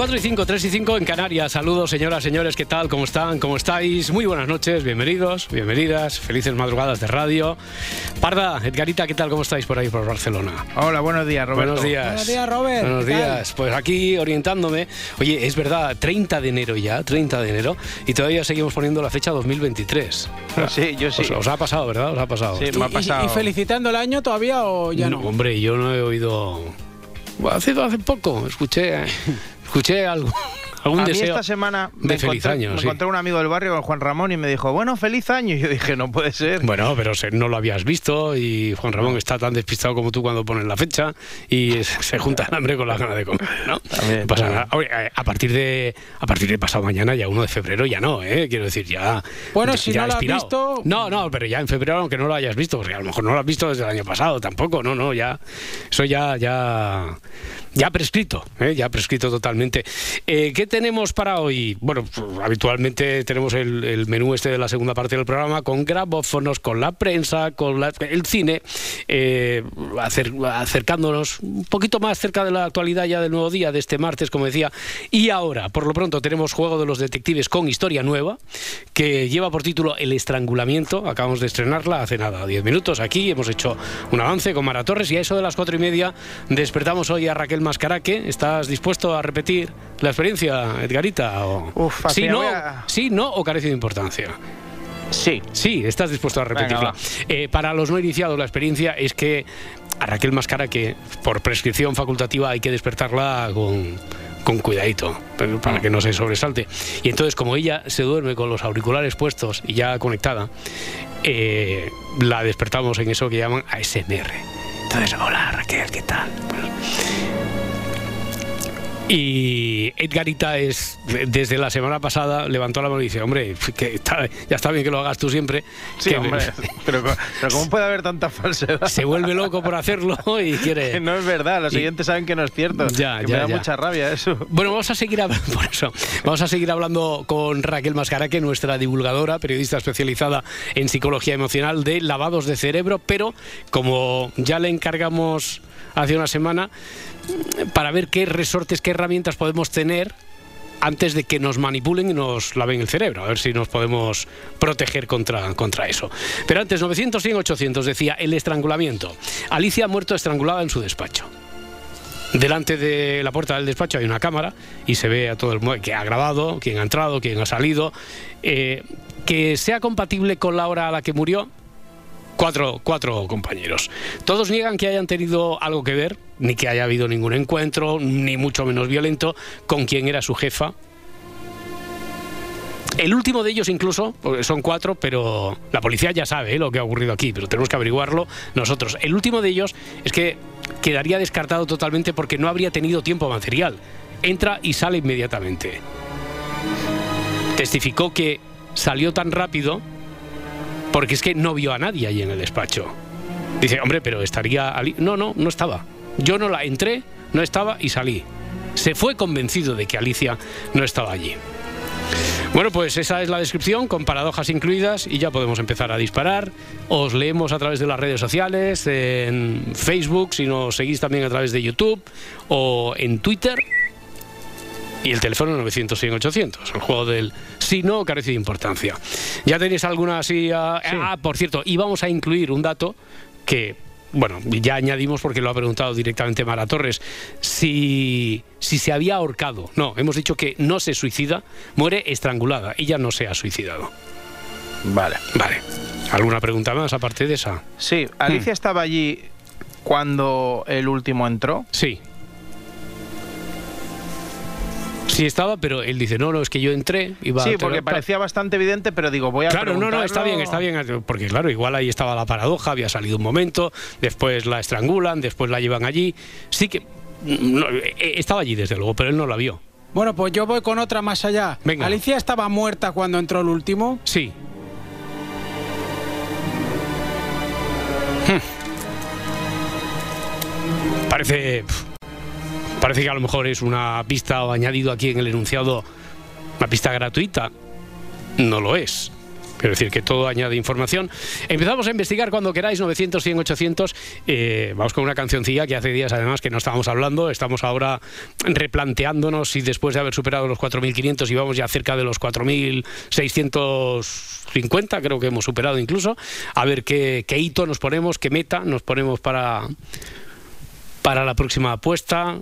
4 y 5, 3 y 5 en Canarias. Saludos, señoras, señores, ¿qué tal? ¿Cómo están? ¿Cómo estáis? Muy buenas noches, bienvenidos, bienvenidas, felices madrugadas de radio. Parda, Edgarita, ¿qué tal? ¿Cómo estáis por ahí, por Barcelona? Hola, buenos días, Roberto. Buenos días. Buenos días, Robert. Buenos días. Pues aquí orientándome. Oye, es verdad, 30 de enero ya, 30 de enero, y todavía seguimos poniendo la fecha 2023. Sí, yo sí. Os, os ha pasado, ¿verdad? Os ha pasado. Sí, ¿Y, me ha y- pasado. y felicitando el año todavía o ya no? Hombre, yo no he oído. Hace, hace poco escuché, escuché algo, algún a mí deseo. esta semana de me feliz encontré, año, me sí. encontré un amigo del barrio, Juan Ramón, y me dijo, bueno, feliz año. Y yo dije, no puede ser. Bueno, pero se- no lo habías visto y Juan Ramón está tan despistado como tú cuando pones la fecha y se junta el hambre con la gana de comer, ¿no? También, pasa nada. Oye, eh, a partir de a partir de pasado mañana, ya 1 de febrero, ya no, ¿eh? Quiero decir, ya. Bueno, ya- si ya no lo has expirado. visto- No, no, pero ya en febrero, aunque no lo hayas visto, porque a lo mejor no lo has visto desde el año pasado tampoco, no, no, ya. Eso ya, ya. Ya prescrito, ¿eh? ya prescrito totalmente. Eh, ¿Qué tenemos para hoy? Bueno, pues, habitualmente tenemos el, menú este de la segunda parte del programa con grabófonos, con la prensa, con la- el cine, eh, acer- acercándonos un poquito más cerca de la actualidad ya del nuevo día, de este martes, como decía. Y ahora, por lo pronto, tenemos Juego de los Detectives con historia nueva, que lleva por título El Estrangulamiento. Acabamos de estrenarla hace nada, 10 minutos aquí. Hemos hecho un avance con Mara Torres y a eso de las cuatro y media despertamos hoy a Raquel Mascaraque. ¿Estás dispuesto a repetir la experiencia, Edgarita? O... Uf, sí, no, a- sí, no o carece de importancia. Sí. Sí, estás dispuesto a repetirla. Eh, para los no iniciados, la experiencia es que a Raquel Mascara, que por prescripción facultativa hay que despertarla con, con cuidadito, para que no se sobresalte. Y entonces, como ella se duerme con los auriculares puestos y ya conectada, eh, la despertamos en eso que llaman ASMR. Entonces, hola Raquel, ¿qué tal? Bueno, y Edgarita es, desde la semana pasada, levantó la mano y dice, hombre, que está- ya está bien que lo hagas tú siempre. Sí, que hombre. Pero, pero ¿cómo puede haber tanta falsedad? se vuelve loco por hacerlo y Que quiere... no es verdad, los Y- siguientes saben que no es cierto. Ya, que ya, me da ya. mucha rabia eso. Bueno, vamos a seguir hablando, por eso, vamos a seguir hablando con Raquel Mascaraque, nuestra divulgadora, periodista especializada en psicología emocional de lavados de cerebro, pero como ya le encargamos hace una semana, para ver qué resortes, qué herramientas podemos tener antes de que nos manipulen y nos laven el cerebro, a ver si nos podemos proteger contra, contra eso. Pero antes, 900, 100, 800, decía el estrangulamiento. Alicia ha muerto estrangulada en su despacho. Delante de la puerta del despacho hay una cámara y se ve a todo el mundo que ha grabado, quién ha entrado, quién ha salido. Eh, que sea compatible con la hora a la que murió, cuatro, cuatro compañeros. Todos niegan que hayan tenido algo que ver, ni que haya habido ningún encuentro, ni mucho menos violento, con quien era su jefa. El último de ellos incluso, son cuatro, pero la policía ya sabe ¿eh? lo que ha ocurrido aquí, pero tenemos que averiguarlo nosotros. El último de ellos es que quedaría descartado totalmente porque no habría tenido tiempo material. Entra y sale inmediatamente. Testificó que salió tan rápido porque es que no vio a nadie ahí en el despacho. Dice, hombre, pero estaría... Ali-". No, no, no estaba. Yo no la entré, no estaba y salí. Se fue convencido de que Alicia no estaba allí. Bueno, pues esa es la descripción con paradojas incluidas y ya podemos empezar a disparar. Os leemos a través de las redes sociales, en Facebook, si nos seguís también a través de YouTube o en Twitter. Y el teléfono 900 100 800, el juego del si no carece de importancia. ¿Ya tenéis alguna así? ah, ah, por cierto, íbamos a incluir un dato que, bueno, ya añadimos porque lo ha preguntado directamente Mara Torres, si, si se había ahorcado. No, hemos dicho que no se suicida, muere estrangulada. Ella no se ha suicidado. Vale. Vale. ¿Alguna pregunta más aparte de esa? Sí, Alicia estaba allí cuando el último entró. Sí. Sí estaba, pero él dice, no, no, es que yo entré, iba Sí, a- porque parecía bastante evidente, pero digo, voy a Claro, no, no, está bien, está bien, porque claro, igual ahí estaba la paradoja, había salido un momento, después la estrangulan, después la llevan allí. Sí que no, eh, estaba allí desde luego, pero él no la vio. Bueno, pues yo voy con otra más allá. Venga. Alicia estaba muerta cuando entró el último. Sí. Hmm. Parece. Parece que a lo mejor es una pista o añadido aquí en el enunciado, una pista gratuita. No lo es. Quiero decir que todo añade información. Empezamos a investigar cuando queráis, 900, 100, 800. Eh, vamos con una cancioncilla que hace días además que no estábamos hablando. Estamos ahora replanteándonos si después de haber superado los 4.500 y vamos ya cerca de los 4.650, creo que hemos superado incluso. A ver qué hito nos ponemos, qué meta nos ponemos para, para la próxima apuesta.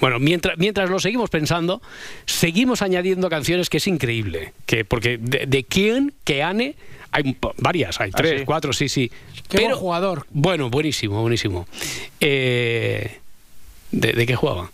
Bueno, mientras, mientras lo seguimos pensando, seguimos añadiendo canciones que es increíble. Que, porque de, de quién, que Ane, hay varias, hay ¿Ah, tres, cuatro, sí, sí. Qué buen jugador. Bueno, buenísimo, buenísimo. Eh, ¿de, de qué jugaba?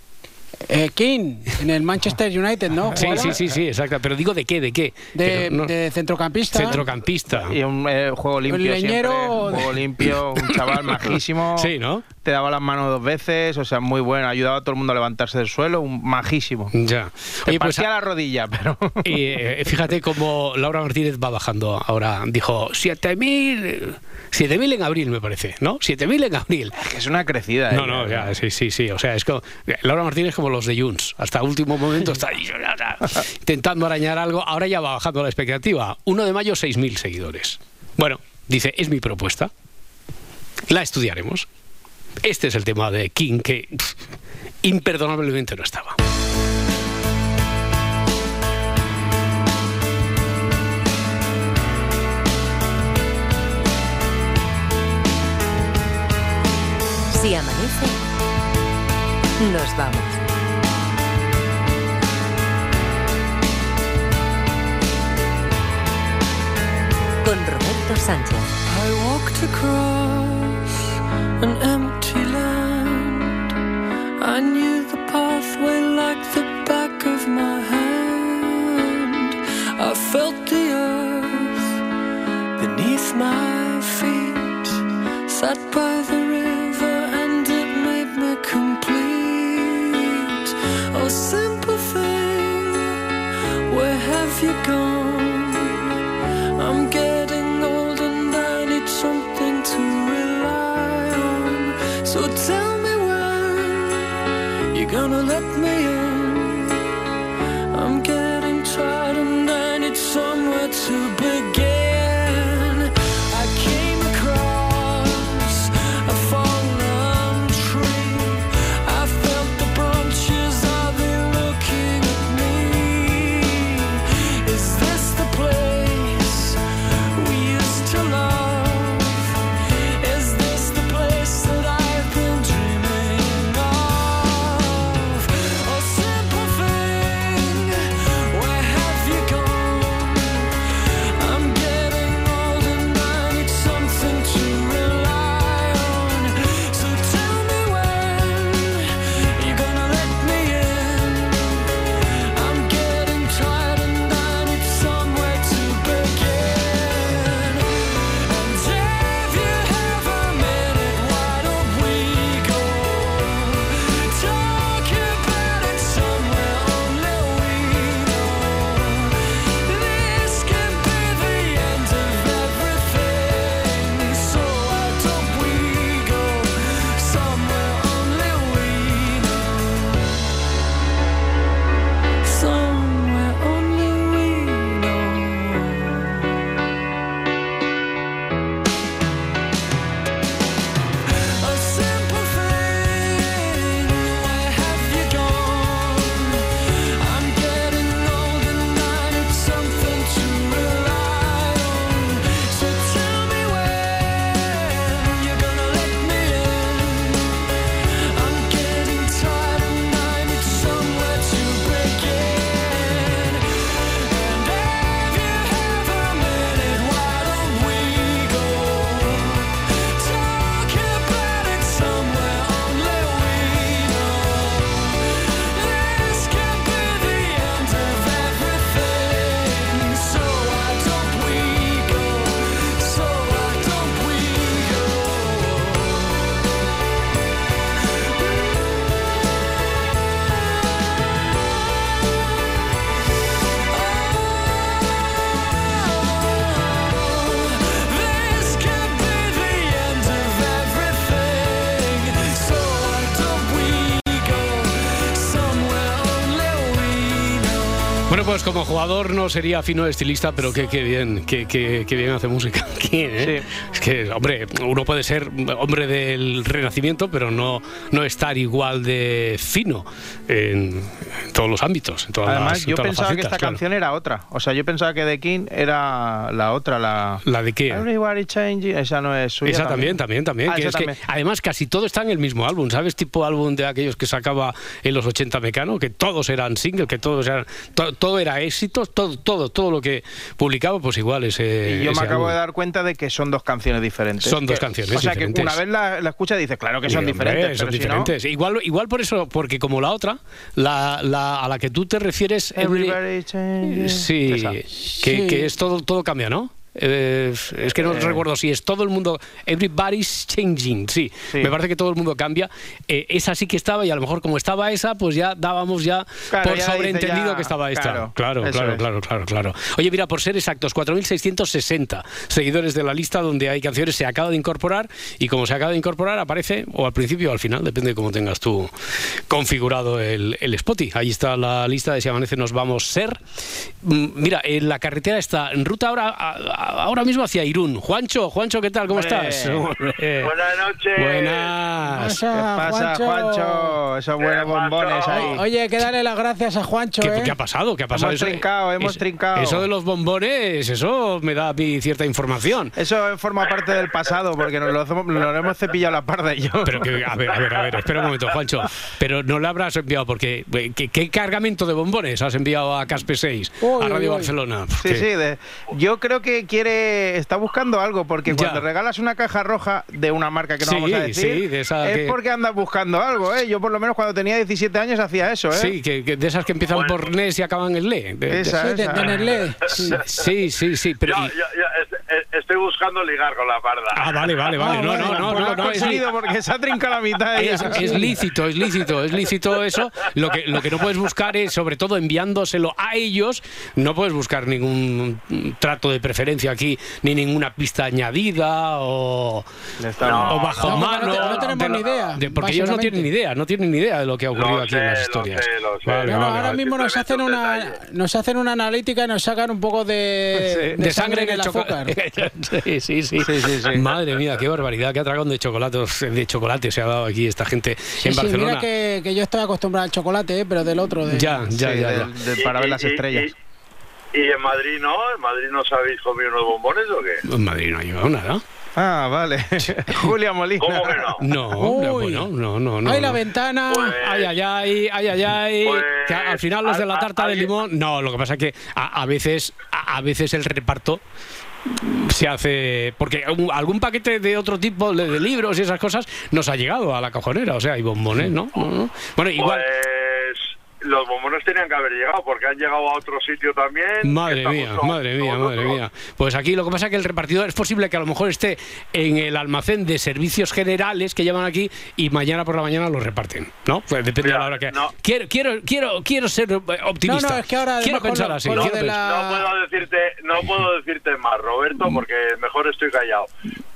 Eh, King, en el Manchester United, ¿no? Sí, sí, sí, sí, exacto. Pero digo de qué, de qué. De, no- de centrocampista. centrocampista. Y un eh, juego limpio leñero siempre, un juego limpio, un chaval majísimo. Sí, ¿no? Te daba las manos dos veces, o sea, muy bueno. Ayudaba a todo el mundo a levantarse del suelo, un majísimo. Ya. Te Oye, pues partía la rodilla, pero... Y eh, fíjate cómo Laura Martínez va bajando ahora. Dijo 7.000 7.000 en abril, me parece, ¿no? 7.000 en abril. es una crecida. No, ella, no, ya, sí, sí, sí. O sea, es como. Laura Martínez es los de Junts. Hasta último momento está intentando arañar algo. Ahora ya va bajando la expectativa. 1 de mayo, 6.000 seguidores. Bueno, dice, es mi propuesta. La estudiaremos. Este es el tema de King que imperdonablemente no estaba. Si amanece, nos vamos. Sánchez. I walked across an empty land. I knew the pathway like the back of my hand. I felt the earth beneath my feet. Sat by the river and it made me complete. Oh, simple thing, where have you gone? Let me pues como jugador no sería fino estilista, pero qué, qué bien, qué, qué- qué bien hace música. ¿Quién, eh? Es que, hombre, uno puede ser hombre del renacimiento, pero no, no estar igual de fino en, en todos los ámbitos. En todas Además, las- yo todas pensaba que esta claro. canción era otra. O sea, yo pensaba que The King era la otra, la. ¿La de qué? Everybody changing. Esa no es suya. Esa también, también, también. Ah, que que, también. además, casi todo está en el mismo álbum, ¿sabes? Tipo álbum de aquellos que sacaba en los 80 Mecano, que todos eran singles, que todos eran. to- todo era éxito, todo, todo, todo lo que publicaba, pues igual ese. Y yo ese me acabo álbum. de dar cuenta de que son dos canciones diferentes. Son dos Que- canciones O sea, diferentes. que una vez la, la escuchas dices, claro que son Sí, hombre, diferentes. son pero si no- diferentes. Igual, igual por eso, porque como la otra, la, la- a la que tú te refieres, Every- Everybody changing. sí, Esa. que, Sí. que es todo, todo cambia, ¿no? Eh, es que no Eh. recuerdo si es todo el mundo. Everybody's changing, sí. Sí. Me parece que todo el mundo cambia. Eh, esa sí que estaba, y a lo mejor como estaba esa, pues ya dábamos ya Claro, por ya sobreentendido ya- que estaba esta. claro, Claro, claro, es. claro, claro, claro. Oye, mira, por ser exactos, 4.660 seguidores de la lista donde hay canciones se acaba de incorporar y como se acaba de incorporar aparece o al principio o al final, depende de cómo tengas tú configurado el, el Spotify. Ahí está la lista de Si Amanece Nos Vamos Ser. Mm, Mira, en la carretera está en ruta ahora, a- a- ahora mismo hacia Irún. Juancho, Juancho, ¿qué tal? ¿Cómo estás? Buenas noches. Buenas. ¿Qué pasa, Juancho? Esos buenos bombones ahí. Oye, que darle las gracias a Juancho, ¿Qué, ¿eh? qué ha pasado? ¿Qué ha pasado? Hemos trincado, hemos trincado. Eso de los bombones, eso me da a mí cierta información. Eso forma parte del pasado, porque nos lo, hemos- nos lo hemos cepillado la parda y yo. Pero que, a ver, a ver, a ver, espera un momento, Juancho. Pero no le habrás enviado, porque eh, ¿qué, qué cargamento de bombones has enviado a Caspe 6, Uy, a Radio uy, uy. Barcelona? Sí, sí, de- yo creo que quiere, está buscando algo, porque Ya. cuando regalas una caja roja de una marca que no Sí, vamos a decir, sí, de esa es que- porque andas buscando algo, ¿eh? Yo por lo menos cuando tenía 17 años hacía eso, ¿eh? Sí, que, que de esas que empiezan por NES y acaban en LE. De- de- Esa, Sí, de, esa. de Nerlé. Sí. Sí, sí, sí, pero yo- yo est- est- estoy buscando ligar con la parda. Ah, vale, vale, vale. No, no, no, no, no, es, porque se ha trincado la mitad. es, es lícito, es lícito, es lícito eso. Lo que, lo que no puedes buscar es, sobre todo enviándoselo a ellos, no puedes buscar ningún trato de preferencia aquí, ni ninguna pista añadida o, o bajo mano. no te- no tenemos de ni idea, de- porque ellos no tienen ni idea, no tienen ni idea de lo que ha ocurrido Lo aquí en las historias. sé, lo sé. Vale, No, no, vale, ahora vale. mismo nos hacen una nos hacen una analítica y nos sacan un poco de, de, sangre en en el azúcar. sí, sí, sí. Sí, sí, sí. Madre mía, qué barbaridad, qué atragón de chocolates, de chocolate se ha dado aquí esta gente Sí, en sí, Barcelona. mira que, que yo estoy acostumbrado al chocolate, ¿eh? pero del otro. De... Ya, ya, Sí, ya, para ver las estrellas. Y, en Madrid no? ¿En Madrid no sabéis comido unos bombones o qué? En Madrid no ha llevado nada. Ah, vale. Julia Molina. ¿Cómo que no? No, bueno, no, no, no. Ay, la ventana. Pues- Ay, ay, ay, ay, ay, ay. Pues, Que al final los de la al- tarta de limón. No, lo que pasa es que a, a veces, a, a veces el reparto se hace porque algún paquete de otro tipo de, de libros y esas cosas nos ha llegado a la cajonera o sea hay bombones no. bueno igual Pues los bombones tenían que haber llegado porque han llegado a otro sitio también. Madre mía, madre mía, madre mía. Pues aquí lo que pasa es que el repartidor es posible que a lo mejor esté en el almacén de servicios generales que llaman aquí y mañana por la mañana lo reparten, ¿no? Pues depende Mira, de la hora que. no. Quiero, quiero, quiero, quiero ser optimista. No, no, es que ahora quiero pensar lo- así. con lo quiero de pensar- la- No puedo decirte, no puedo decirte más, Roberto, porque mejor estoy callado.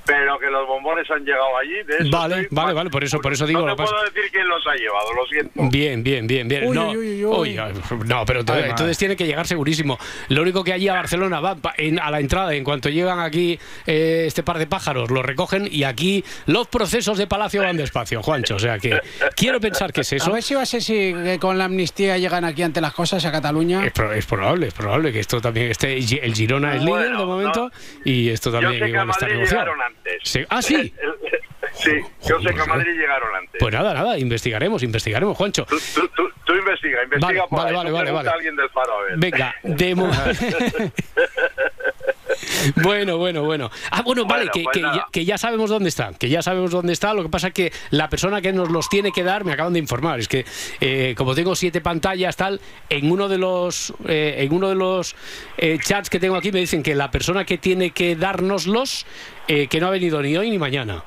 Pero que los bombones han llegado allí, de eso Vale, estoy vale, vale, por eso- por eso digo, No lo te que pasa- puedo decir quién los ha llevado, lo siento. Bien, bien, bien, bien. Uy, no, uy, uy, uy. uy, ay, no, pero entonces, Ay, entonces tiene que llegar segurísimo. Lo único que allí a Barcelona va en- a la entrada, en cuanto llegan aquí eh, este par de pájaros, lo recogen y aquí los procesos de Palacio van despacio, Juancho. O sea que quiero pensar que es A eso. ver si va a ser si que con la amnistía llegan aquí ante las cosas a Cataluña. Es, pro- es probable, es probable que esto también esté. El Girona es líder Bueno, de momento no. y esto también a igual está negociado. Antes. Sí. Ah, sí. Sí, yo sé que a Madrid llegaron antes. Pues nada, nada, investigaremos, investigaremos, Juancho. Tú, tú, tú, tú investiga, investiga Vale, por vale, ahí. vale, vale, vale. alguien del faro, a ver. Venga, de mo- Bueno, bueno, bueno. Ah, bueno, vale, Bueno, que, pues que nada. ya, que ya sabemos dónde está, que ya sabemos dónde está. Lo que pasa es que la persona que nos los tiene que dar, me acaban de informar, es que eh, como tengo siete pantallas, tal, en uno de los, eh, en uno de los eh, chats que tengo aquí me dicen que la persona que tiene que dárnoslos, eh, que no ha venido ni hoy ni mañana.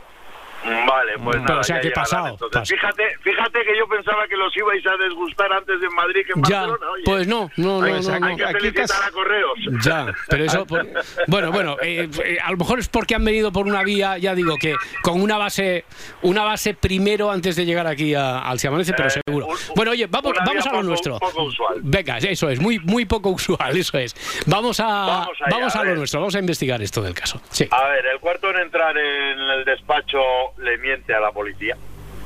Vale, pues Pero, nada, o sea, ya llegarán pasado, entonces. pas- Fíjate, fíjate que yo pensaba que los ibais a desgustar antes en Madrid que en Ya, Barcelona. Oye, pues no, no, hay, no, no, hay no. que Aquí felicitar casi- a Correos. Ya, pero eso. por- bueno, bueno, eh, eh, a lo mejor es porque han venido por una vía, ya digo, que con una base una base primero antes de llegar aquí a- al Si Amanece, pero Eh, seguro. un- Bueno, oye, vamos, una vamos vía a lo poco- nuestro. poco usual. Venga, eso es, muy, muy poco usual, eso es. Vamos a, Vamos allá, vamos a a lo ver. nuestro, vamos a investigar esto del caso. Sí. A ver, el cuarto en entrar en el despacho le miente a la policía.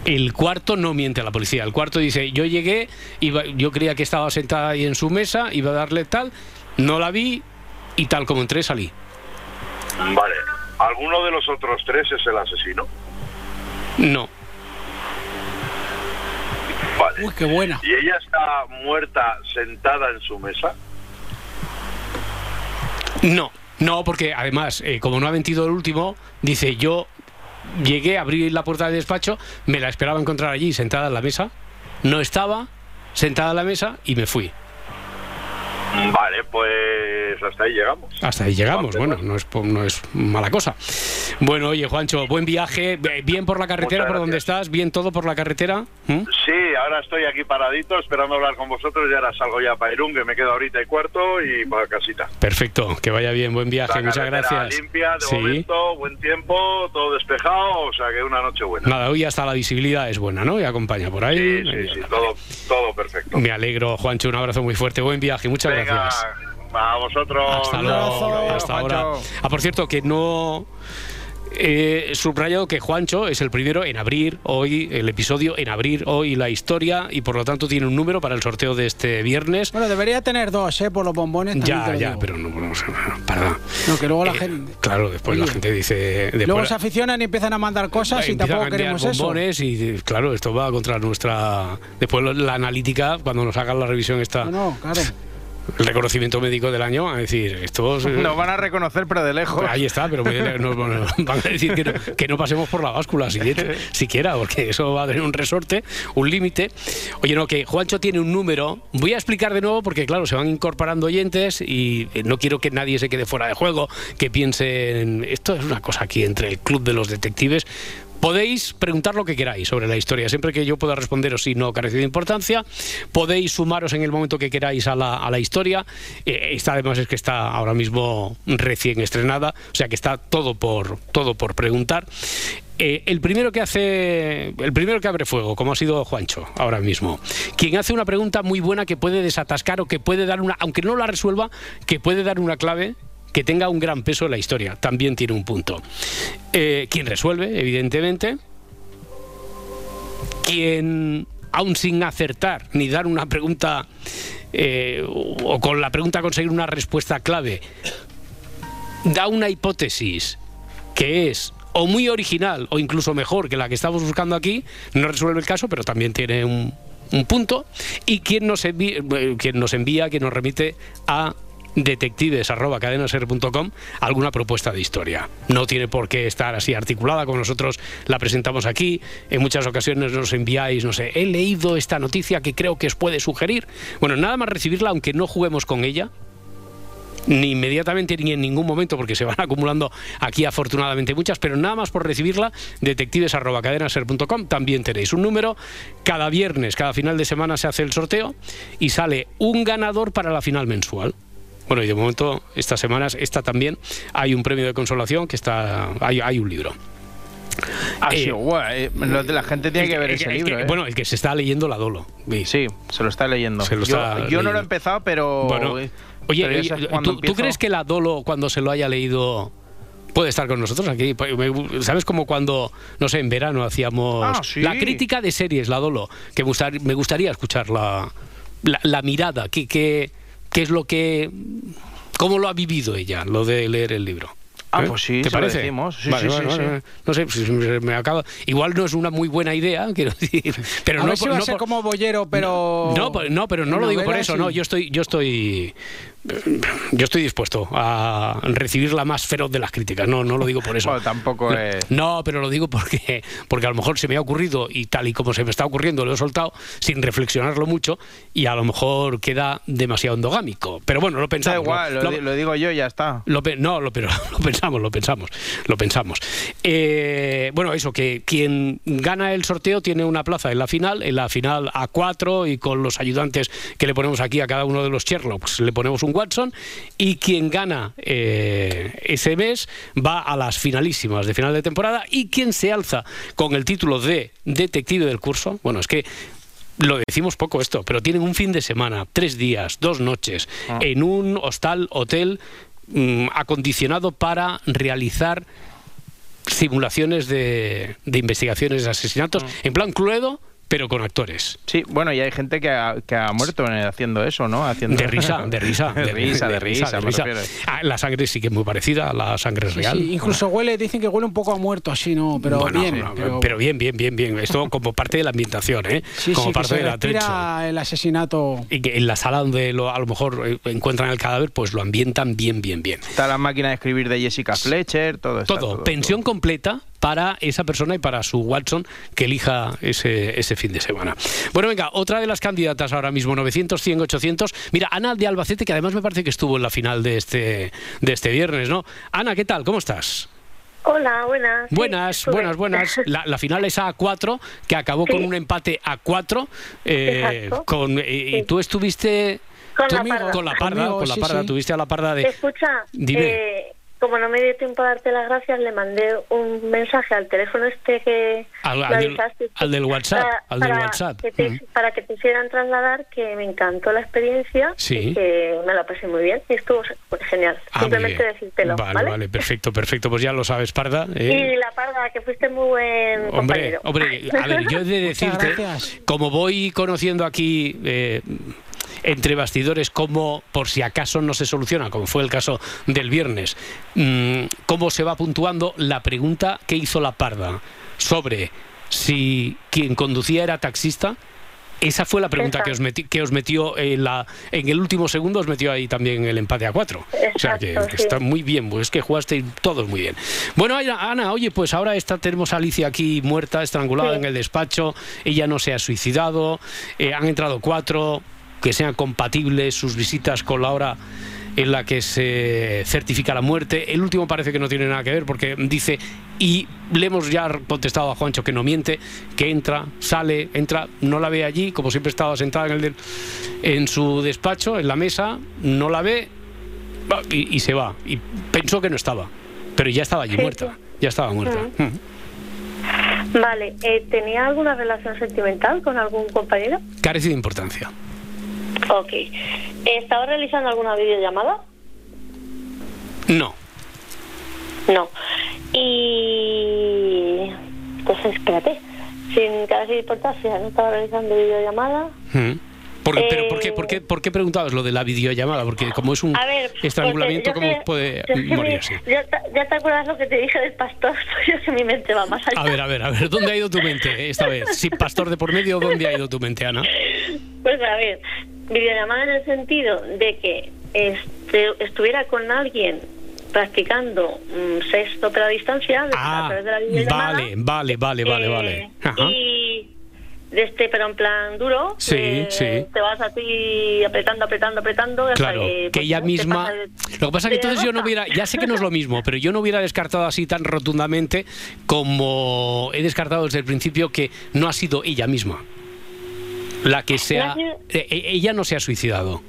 El cuarto no miente a la policía. El cuarto dice, yo llegué, iba, yo creía que estaba sentada ahí en su mesa, iba a darle tal, no la vi y tal como entré salí. Vale. ¿Alguno de los otros tres es el asesino? No. Vale. Uy, qué buena. ¿Y ella está muerta sentada en su mesa? No, no, porque además, eh, como no ha mentido el último, dice yo llegué, abrí la puerta del despacho, me la esperaba encontrar allí sentada en la mesa, no estaba sentada en la mesa y me fui. Vale, pues hasta ahí llegamos. Hasta ahí llegamos, bueno, vale. no es, no es mala cosa. Bueno, oye, Juancho, buen viaje, bien por la carretera, por donde gracias. estás, bien todo por la carretera. ¿Mm? Sí, ahora estoy aquí paradito esperando hablar con vosotros y ahora salgo ya para Irún, que me quedo ahorita y cuarto y para casita. Perfecto, que vaya bien, buen viaje, La muchas gracias. limpia, de Sí. momento, buen tiempo, todo despejado, o sea que una noche buena. Nada, hoy hasta la visibilidad es buena, ¿no? Y acompaña por ahí. Sí, sí, sí, todo, todo perfecto. Me alegro, Juancho, un abrazo muy fuerte, buen viaje, muchas Venga, gracias. a vosotros. Hasta luego. ahora. Ah, por cierto, que no he subrayado que Juancho es el primero en abrir hoy el episodio, en abrir hoy la historia y por lo tanto tiene un número para el sorteo de este viernes. Bueno, debería tener dos, ¿eh? Por los bombones. Ya, lo ya, digo. pero no, no, para. No, que luego la Eh, gente. Claro, después la gente dice. Luego después- se aficionan y empiezan a mandar cosas y tampoco queremos eso. y claro, esto va contra nuestra. Después la analítica, cuando nos hagan la revisión esta, No, no, claro. El reconocimiento médico del año, a decir, esto es, Nos van a reconocer, pero de lejos. Ahí está, pero nos van a decir que no, que no pasemos por la báscula siquiera, siquiera, porque eso va a tener un resorte, un límite. Oye, no, que Juancho tiene un número. Voy a explicar de nuevo porque, claro, se van incorporando oyentes y eh, no quiero que nadie se quede fuera de juego, que piensen, esto es una cosa aquí entre el club de los detectives. Podéis preguntar lo que queráis sobre la historia, siempre que yo pueda responderos si no carece de importancia. Podéis sumaros en el momento que queráis a la, a la historia. Eh, esta además es que está ahora mismo recién estrenada, o sea que está todo por, todo por preguntar. Eh, el primero que hace, el primero que abre fuego, como ha sido Juancho ahora mismo, quien hace una pregunta muy buena que puede desatascar o que puede dar una, aunque no la resuelva, que puede dar una clave que tenga un gran peso en la historia, también tiene un punto. Eh, quien resuelve, evidentemente, quien, aún sin acertar ni dar una pregunta, eh, o con la pregunta conseguir una respuesta clave, da una hipótesis que es o muy original o incluso mejor que la que estamos buscando aquí, no resuelve el caso, pero también tiene un, un punto. Y quien nos, envía, quien nos envía, quien nos remite a detectives.cadenaser.com alguna propuesta de historia. No tiene por qué estar así articulada como nosotros la presentamos aquí. En muchas ocasiones nos enviáis, no sé, he leído esta noticia que creo que os puede sugerir. Bueno, nada más recibirla, aunque no juguemos con ella, ni inmediatamente ni en ningún momento, porque se van acumulando aquí afortunadamente muchas, pero nada más por recibirla, detectives.cadenaser.com, también tenéis un número. Cada viernes, cada final de semana se hace el sorteo y sale un ganador para la final mensual. Bueno, y de momento, estas semanas, esta también, hay un premio de consolación que está. Hay, hay un libro. Ah, Eh, sí, guau, eh, lo de la gente tiene El que ver el ese el libro. que- eh. Bueno, el que se está leyendo la Dolo. Sí, se lo está leyendo. Yo no lo he empezado, pero. Bueno, eh, oye, pero ¿tú, crees que la Dolo, cuando se lo haya leído, puede estar con nosotros aquí? Pues ¿Sabes como cuando, no sé, en verano hacíamos Ah, sí. la crítica de series, la Dolo? Que me gustaría escuchar la, la, la mirada, ¿qué, qué, qué es lo que... ¿Cómo lo ha vivido ella, lo de leer el libro? Ah, ¿Eh? pues sí, ¿Te se lo parece? decimos. Sí, Vale, sí, vale, sí, vale, sí. vale. No sé, si me acaba. Igual no es una muy buena idea, quiero decir. Pero a no, ver si por- va a no ser por- como pero. no, pues- no, pero no lo digo por eso, sí. no. Yo estoy, yo estoy yo estoy dispuesto a recibir la más feroz de las críticas. No, no lo digo por eso. Bueno, tampoco es... No, pero lo digo porque, porque a lo mejor se me ha ocurrido y tal y como se me está ocurriendo lo he soltado sin reflexionarlo mucho y a lo mejor queda demasiado endogámico. Pero bueno, lo Da pensamos. igual, lo, lo- lo digo yo y ya está. lo no, lo, pero lo pensamos, lo pensamos, lo pensamos. Eh, bueno, eso, que quien gana el sorteo tiene una plaza en la final, en la final A4 y con los ayudantes que le ponemos aquí a cada uno de los Sherlocks, le ponemos un Watson y quien gana eh, ese mes va a las finalísimas de final de temporada y quien se alza con el título de detective del curso, bueno, es que lo decimos poco esto, pero tienen un fin de semana, tres días, dos noches, en un hostal, hotel mm, acondicionado para realizar simulaciones de, de investigaciones de asesinatos, en plan Cluedo, pero con actores. Sí, bueno, y hay gente que ha, que ha muerto en- haciendo eso, ¿no? Haciendo... De risa, de risa. de risa, de risa, de risa. Ah, la sangre sí que es muy parecida a la sangre Sí, real. sí, incluso huele, dicen que huele un poco a muerto así, ¿no? Pero Bueno, bien. no, pero, bien, bien, bien, bien. Esto como parte de la ambientación, ¿eh? Sí, como sí, que parte se del atrecho. el asesinato. Y que en la sala donde lo- a lo mejor eh, encuentran el cadáver, pues lo ambientan bien, bien, bien. Está la máquina de escribir de Jessica Fletcher, todo está, Todo, pensión completa para esa persona y para su Watson que elija ese, ese fin de semana. Bueno, venga, otra de las candidatas ahora mismo, 900, 100, 800. Mira, Ana de Albacete, que además me parece que estuvo en la final de este, de este viernes, ¿no? Ana, ¿qué tal? ¿Cómo estás? Hola, buenas. Buenas, buenas, buenas. La, la final es a 4, que acabó con un empate a 4. Exacto. con, eh, y tú estuviste Con tú- la parda. con la parda, Conmigo, con la sí, parda, sí. tuviste a la parda de... Escucha, Dime. eh, como no me dio tiempo a darte las gracias, le mandé un mensaje al teléfono este que Al, del, avisaste. al del WhatsApp, Para- al del para WhatsApp. que te- Mm. para que te hicieran trasladar que me encantó la experiencia Sí. y que me la pasé muy bien y estuvo pues, genial. Ah, Simplemente decírtelo, Vale, ¿vale? vale, perfecto, perfecto. Pues ya lo sabes, Parda. ¿eh? Y la parda, que fuiste muy buen Hombre, compañero. hombre, a ver, yo he de decirte, gracias. como voy conociendo aquí eh, entre bastidores cómo, por si acaso no se soluciona, como fue el caso del viernes, mm, cómo se va puntuando la pregunta que hizo la parda sobre si quien conducía era taxista. Esa fue la pregunta que os, que os metió en, la, en el último segundo, os metió ahí también el empate a cuatro. o sea que, Exacto, que sí. está muy bien, pues es que jugasteis todos muy bien. Bueno, Ana, Ana, oye, pues ahora está, tenemos a Alicia aquí muerta, estrangulada Sí. en el despacho, ella no se ha suicidado, eh, han entrado cuatro, que sean compatibles sus visitas con la hora en la que se certifica la muerte. El último parece que no tiene nada que ver porque dice, y le hemos ya contestado a Juancho que no miente, que entra, sale, entra, no la ve allí, como siempre estaba sentada en, el de- en su despacho, en la mesa, no la ve y, y se va. Y pensó que no estaba, pero ya estaba allí Sí, muerta, ya estaba muerta. Vale, eh, ¿tenía alguna relación sentimental con algún compañero? Carece de importancia. Ok. ¿Estaba realizando alguna videollamada? No. No. Y... Pues espérate. Sin casi importancia, no estaba realizando videollamada. Mm. ¿Por, pero ¿por qué, Eh, por, qué, ¿por qué preguntabas lo de la videollamada? Porque como es un A ver, estrangulamiento, ¿cómo que- puede yo que morir mi- así? Ya, te- ya te acuerdas lo que te dije del pastor, yo que mi mente va más allá. A ver, a ver, a ver, ¿dónde ha ido tu mente esta vez? ¿Sin pastor de por medio, dónde ha ido tu mente, Ana? Pues a ver, videollamada en el sentido de que este, estuviera con alguien practicando sexto pero a distancia de- a Ah, través de la videollamada. vale, vale, vale, vale, Eh, vale. Ajá. Y de este, pero en plan duro. Sí, eh, sí. Te vas a ti apretando, apretando, apretando. hasta Claro, que pues, ella misma... de- Lo que pasa es que entonces yo no hubiera... Ya sé que no es lo mismo, pero yo no hubiera descartado así tan rotundamente como he descartado desde el principio que no ha sido ella misma la que se No ha... ha sido- eh, eh, Ella no se ha suicidado.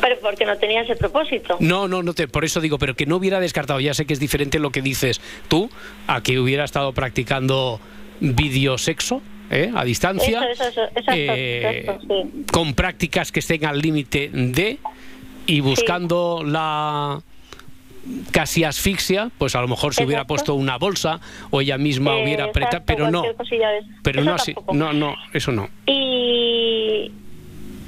Pero porque no tenía ese propósito. No, no, no te, por eso digo, pero que no hubiera descartado, ya sé que es diferente lo que dices tú, a que hubiera estado practicando videosexo ¿eh? a distancia, Eso, eso, eso, eh, sí. con prácticas que estén al límite de y buscando la casi asfixia, pues a lo mejor se hubiera puesto una bolsa o ella misma Eh, hubiera apretado, pero no, pero Eso no así, no, no, eso no. Y,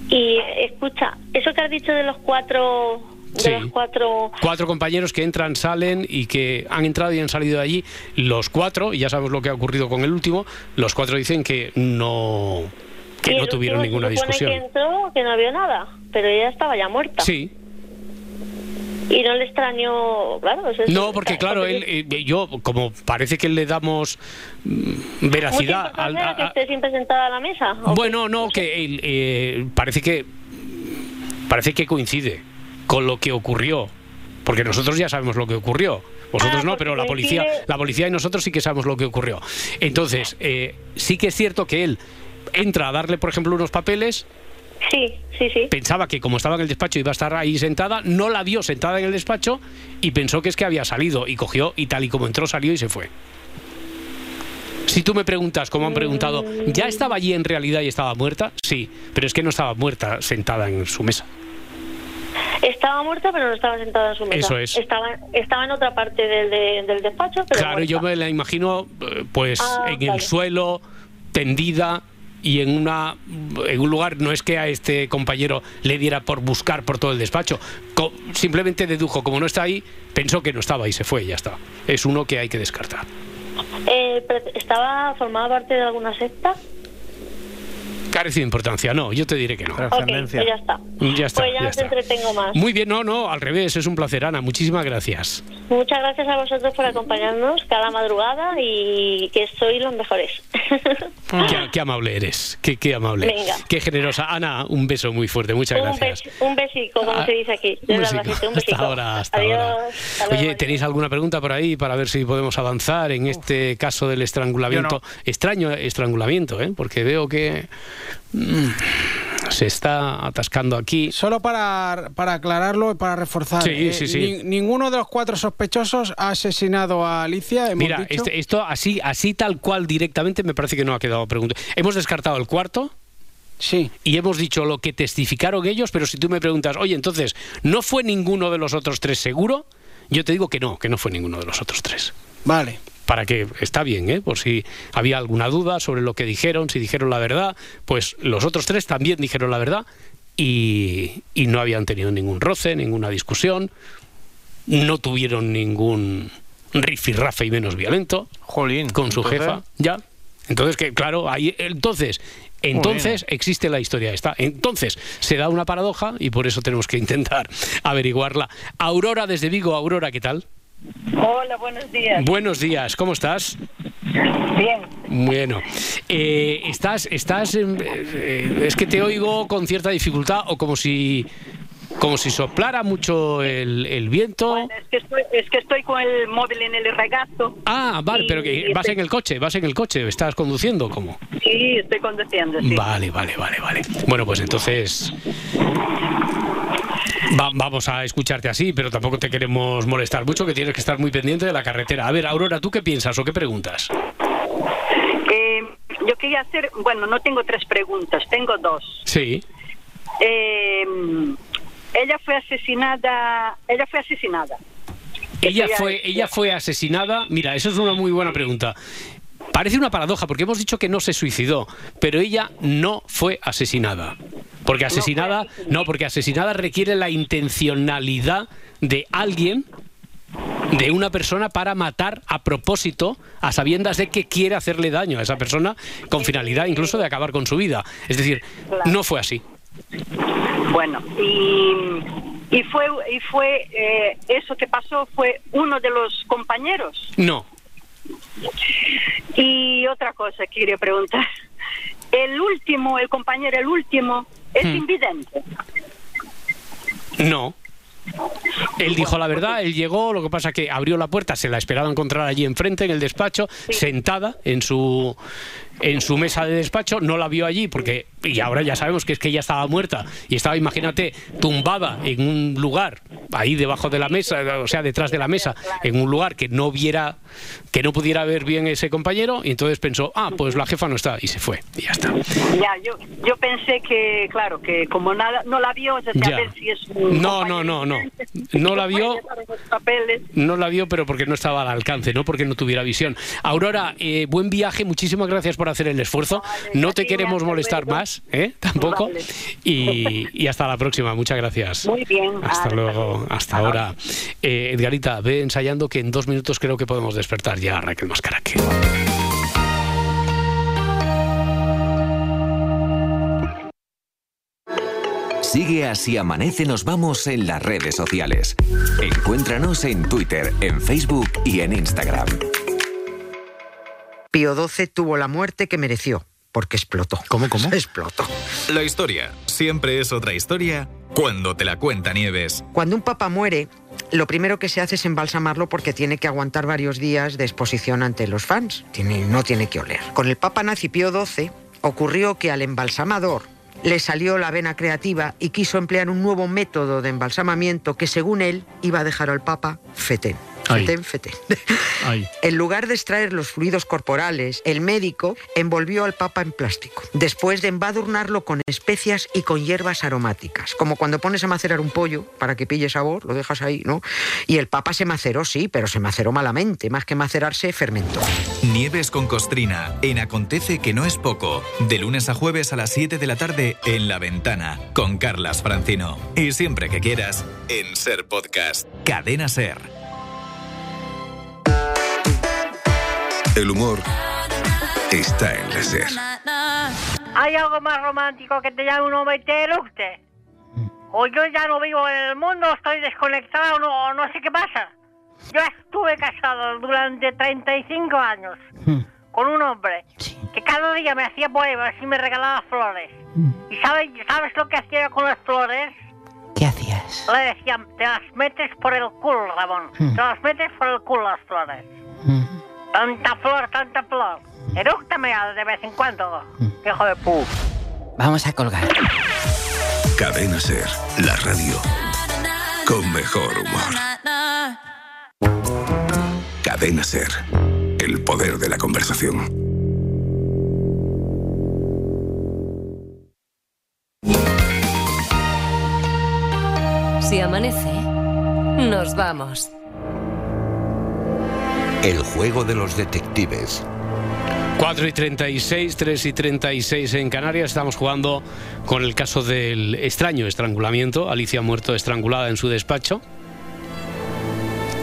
y escucha, eso que has dicho de los cuatro, de Sí. los cuatro, cuatro compañeros que entran, salen y que han entrado y han salido de allí. Los cuatro, y ya sabemos lo que ha ocurrido con el último, los cuatro dicen que no que no tuvieron ninguna discusión. que entró, que no vio nada, pero ella estaba ya muerta. Sí, Y no le extrañó, claro. eso es- No, porque claro, él, eh, yo, como parece que le damos mm, ¿Mucha veracidad al- que a- a- esté siempre sentada a la mesa? ¿o Bueno, no, que él, eh, parece que parece que coincide con lo que ocurrió, porque nosotros ya sabemos lo que ocurrió. Vosotros Ah, no, pero la policía, la policía y nosotros sí que sabemos lo que ocurrió. Entonces, eh, sí que es cierto que él entra a darle, por ejemplo, unos papeles, Sí, sí, sí. pensaba que como estaba en el despacho iba a estar ahí sentada, no la vio sentada en el despacho y pensó que es que había salido y cogió y tal y como entró salió y se fue. Si tú me preguntas, como han preguntado, ¿ya estaba allí en realidad y estaba muerta? Sí, pero es que no estaba muerta sentada en su mesa. Estaba muerta, pero no estaba sentada en su mesa. Eso es. Estaba, estaba en otra parte del, de- del despacho, pero Claro, muerta. yo me la imagino eh, pues Ah, en el suelo, tendida y en una en un lugar no es que a este compañero le diera por buscar por todo el despacho, simplemente dedujo como no está ahí, pensó que no estaba y se fue y ya está. Es uno que hay que descartar. Eh, ¿Estaba formada parte de alguna secta? Carece de importancia, no, yo te diré que no. Pero- Ok, Trascendencia. pues ya está. Ya está, Pues ya, ya no está. te entretengo más. Muy bien, no, no, al revés, es un placer, Ana, muchísimas gracias. Muchas gracias a vosotros por acompañarnos cada madrugada y que sois los mejores. Qué, qué amable eres, qué, qué amable, Venga. qué generosa. Ana, un beso muy fuerte, muchas un, gracias. bes- un besico, como Ah, se dice aquí. un besico. Un Hasta besico. ahora, hasta Adiós. ahora. Hasta luego, Oye. ¿tenéis alguna pregunta por ahí para ver si podemos avanzar en este caso del estrangulamiento? Extraño estrangulamiento, ¿eh? porque veo que se está atascando aquí. Solo para, para aclararlo y para reforzar. Sí, eh, sí, sí. ni- ninguno de los cuatro sospechosos ha asesinado a Alicia. hemos Mira, dicho. este- esto así, así tal cual directamente me parece que no ha quedado pregunta. Hemos descartado el cuarto. Sí. y hemos dicho lo que testificaron ellos, pero si tú me preguntas, oye, entonces, ¿no fue ninguno de los otros tres seguro? Yo te digo que no, que no fue ninguno de los otros tres. Vale. Para que está bien, ¿eh? por si había alguna duda sobre lo que dijeron, si dijeron la verdad, pues los otros tres también dijeron la verdad y, y no habían tenido ningún roce, ninguna discusión, no tuvieron ningún rifirrafe y menos violento Jolín. con su entonces- jefa, ya. Entonces, que claro, ahí entonces, entonces existe la historia esta. Entonces se da una paradoja y por eso tenemos que intentar averiguarla. Aurora desde Vigo, Aurora, ¿qué tal? Hola, buenos días. Buenos días, ¿cómo estás? Bien. Bueno, eh, estás, estás, en- eh, es que te oigo con cierta dificultad o como si, como si soplara mucho el, el viento. Bueno, es que, estoy, es que estoy con el móvil en el regazo. Ah, vale, y pero que vas en el coche, vas en el coche, estás conduciendo, ¿cómo? Sí, estoy conduciendo, sí. Vale, vale, vale, vale. Bueno, pues entonces va- vamos a escucharte así, pero tampoco te queremos molestar mucho, que tienes que estar muy pendiente de la carretera. A ver, Aurora, ¿tú qué piensas o qué preguntas? Eh, yo quería hacer, bueno, no tengo tres preguntas, tengo dos. Sí. Eh, ella fue asesinada, ella fue asesinada. Ella fue, ella fue asesinada. Mira, eso es una muy buena pregunta. Parece una paradoja porque hemos dicho que no se suicidó, pero ella no fue asesinada. Porque asesinada, no, porque asesinada requiere la intencionalidad de alguien, de una persona para matar a propósito, a sabiendas de que quiere hacerle daño a esa persona con finalidad incluso de acabar con su vida. Es decir, no fue así. Bueno, y, y fue, y fue eh, eso que pasó fue uno de los compañeros. No, Y otra cosa que quería preguntar. El último, el compañero, el último, es Hmm. invidente. No. Él dijo la verdad, él llegó, lo que pasa que abrió la puerta, se la esperaba encontrar allí enfrente en el despacho, sentada en su en su mesa de despacho, no la vio allí porque y ahora ya sabemos que es que ella estaba muerta y estaba, imagínate, tumbada en un lugar ahí debajo de la mesa, o sea, detrás de la mesa, en un lugar que no viera que no pudiera ver bien ese compañero y entonces pensó, "Ah, pues la jefa no está" y se fue y ya está. Ya, yo, yo pensé que, claro, que como nada, no la vio, o sea, Ya. a ver si es un No, no, no, no. No la vio. No la vio, pero porque no estaba al alcance, no porque no tuviera visión. Aurora, eh, buen viaje, muchísimas gracias por hacer el esfuerzo. No te queremos molestar más, ¿eh? Tampoco. Vale. Y, y hasta la próxima, muchas gracias. Muy bien. Hasta luego. hasta ahora. Eh, Edgarita, ve ensayando que en dos minutos creo que podemos despertar ya a Raquel Mascaraque. Sigue así amanece nos vamos en las redes sociales. Encuéntranos en Twitter, en Facebook y en Instagram. Pío XII tuvo la muerte que mereció, porque explotó. ¿Cómo, cómo? Explotó. La historia siempre es otra historia cuando te la cuenta Nieves. Cuando un papa muere, lo primero que se hace es embalsamarlo porque tiene que aguantar varios días de exposición ante los fans. Tiene- no tiene que oler. Con el papa nazi Pío XII ocurrió que al embalsamador le salió la vena creativa y quiso emplear un nuevo método de embalsamamiento que según él iba a dejar al papa fetén. Fetén, fetén. En lugar de extraer los fluidos corporales, el médico envolvió al papa en plástico, después de embadurnarlo con especias y con hierbas aromáticas, como cuando pones a macerar un pollo para que pille sabor, lo dejas ahí, ¿no? Y el papa se maceró, sí, pero se maceró malamente, más que macerarse, fermentó. Nieves con Costrina, en Acontece que no es poco. De lunes a jueves a las 7 de la tarde en La Ventana, con Carlas Francino. Y siempre que quieras, en Ser Podcast. Cadena Ser. El humor está en la SER. ¿Hay algo más romántico que te llame un hombre y te eructe? O yo ya no vivo en el mundo, estoy desconectado, no, o no sé qué pasa. Yo estuve casado durante 35 años con un hombre que cada día me hacía poemas y me regalaba flores. ¿Y sabes, sabes lo que hacía con las flores? ¿Qué hacías? Le decían, te las metes por el culo, Ramón. Mm. Te las metes por el culo las flores. Tanta flor, tanta flor. Erúctame de vez en cuando, hijo de pu. Vamos a colgar. Cadena SER, la radio con mejor humor. Cadena SER, el poder de la conversación. Si amanece, nos vamos. El juego de los detectives. 4 y 36, 3 y 36 en Canarias. Estamos jugando con el caso del extraño estrangulamiento. Alicia ha muerto estrangulada en su despacho.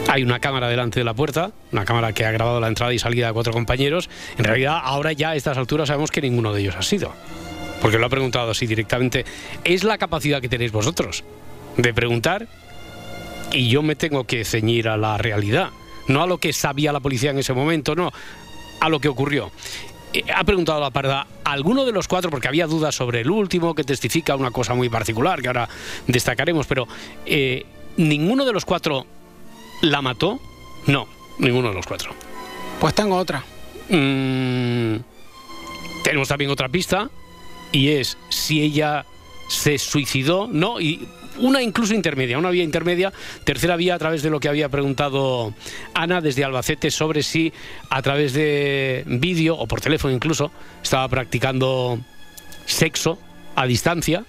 Hay una cámara delante de la puerta, una cámara que ha grabado la entrada y salida de cuatro compañeros. En realidad, ahora ya a estas alturas sabemos que ninguno de ellos ha sido. Porque lo ha preguntado así directamente. Es la capacidad que tenéis vosotros de preguntar y yo me tengo que ceñir a la realidad. No a lo que sabía la policía en ese momento, no. A lo que ocurrió. Eh, Ha preguntado la parda, ¿alguno de los cuatro, porque había dudas sobre el último, que testifica una cosa muy particular que ahora destacaremos, pero eh, ¿ninguno de los cuatro la mató? No, ninguno de los cuatro. Pues tengo otra. Mm, tenemos también otra pista y es si ella se suicidó, ¿no? Y una incluso intermedia, una vía intermedia, tercera vía a través de lo que había preguntado Ana desde Albacete sobre si a través de vídeo o por teléfono incluso estaba practicando sexo a distancia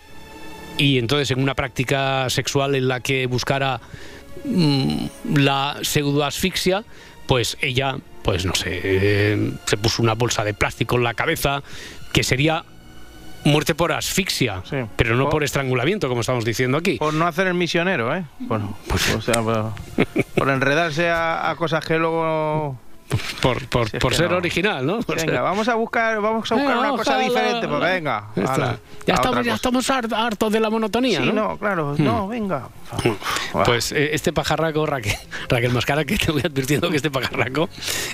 y entonces en una práctica sexual en la que buscara mm, la pseudoasfixia, pues ella, pues no sé, eh, se puso una bolsa de plástico en la cabeza, que sería muerte por asfixia, pero no Por- por estrangulamiento, como estamos diciendo aquí. Por no hacer el misionero, ¿eh? Por, Pues o sea, por, por enredarse a, a cosas que luego... Por, por, Si ser no. original, ¿no? Por Venga, ser- vamos a buscar, vamos a buscar Venga, una cosa diferente, pues venga. Ya estamos, ya estamos hart- hartos de la monotonía, Sí, ¿no? no, claro, Hmm. no, venga. Pues eh, este pajarraco, Raquel, Raquel Mascara, que te voy advirtiendo que este pajarraco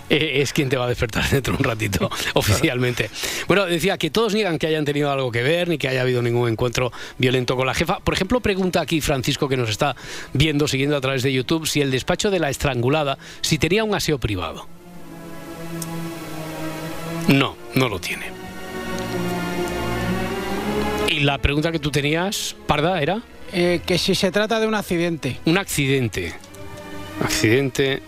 eh, es quien te va a despertar dentro de un ratito, oficialmente. Bueno, decía que todos niegan que hayan tenido algo que ver, ni que haya habido ningún encuentro violento con la jefa. Por ejemplo, pregunta aquí Francisco, que nos está viendo, siguiendo a través de YouTube, si el despacho de la estrangulada, si tenía un aseo privado. No, no lo tiene. Y la pregunta que tú tenías, Parda, era... Eh, que si se trata de un accidente. Un accidente. Accidente.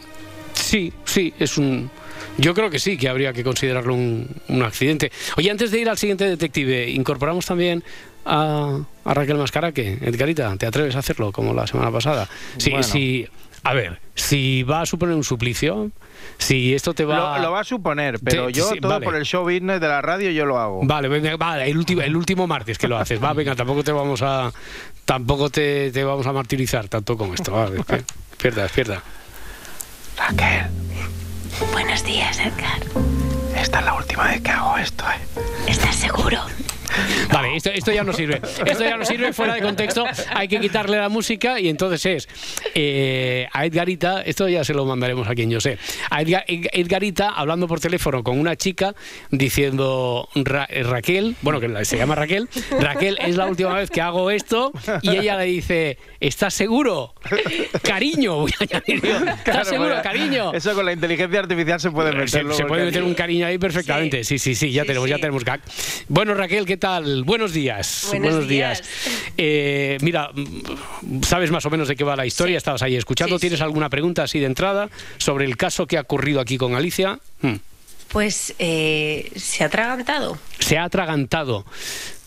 Sí, sí, es un. Yo creo que sí, que habría que considerarlo un, un accidente. Oye, antes de ir al siguiente detective, incorporamos también a, a Raquel Mascaraque. Edgarita, ¿te atreves a hacerlo como la semana pasada? Sí, Bueno. sí. A ver, si va a suponer un suplicio, si esto te va. Lo, lo va a suponer, pero Te- yo sí, todo vale. por el show business de la radio yo lo hago. Vale, venga, vale, el último, el último martes que lo haces. Va, venga, tampoco te vamos a. Tampoco te, te vamos a martirizar tanto con esto. Va, despierta, despierta. Raquel, Buenos días, Edgar. esta es la última vez que hago esto, ¿eh? ¿Estás seguro? Vale, esto, esto ya no sirve. Esto ya no sirve fuera de contexto. Hay que quitarle la música y entonces es eh, a Edgarita, esto ya se lo mandaremos a quien yo sé. A Edgar- Edgarita hablando por teléfono con una chica diciendo Ra- eh, Raquel, bueno, que se llama Raquel, Raquel es la última vez que hago esto y ella le dice, ¿estás seguro? Cariño, voy a añadir yo. ¿Estás Claro, seguro, cariño? Eso con la inteligencia artificial se puede meter. Se, puede meter un cariño ahí perfectamente. Sí, sí, sí, ya tenemos, ya tenemos gag. Bueno, Raquel, ¿qué tal? Buenos días. Buenos días. Eh, mira, sabes más o menos de qué va la historia, estabas ahí escuchando. Sí, ¿Tienes alguna pregunta así de entrada sobre el caso que ha ocurrido aquí con Alicia? Hmm. Pues eh, se ha atragantado. Se ha atragantado.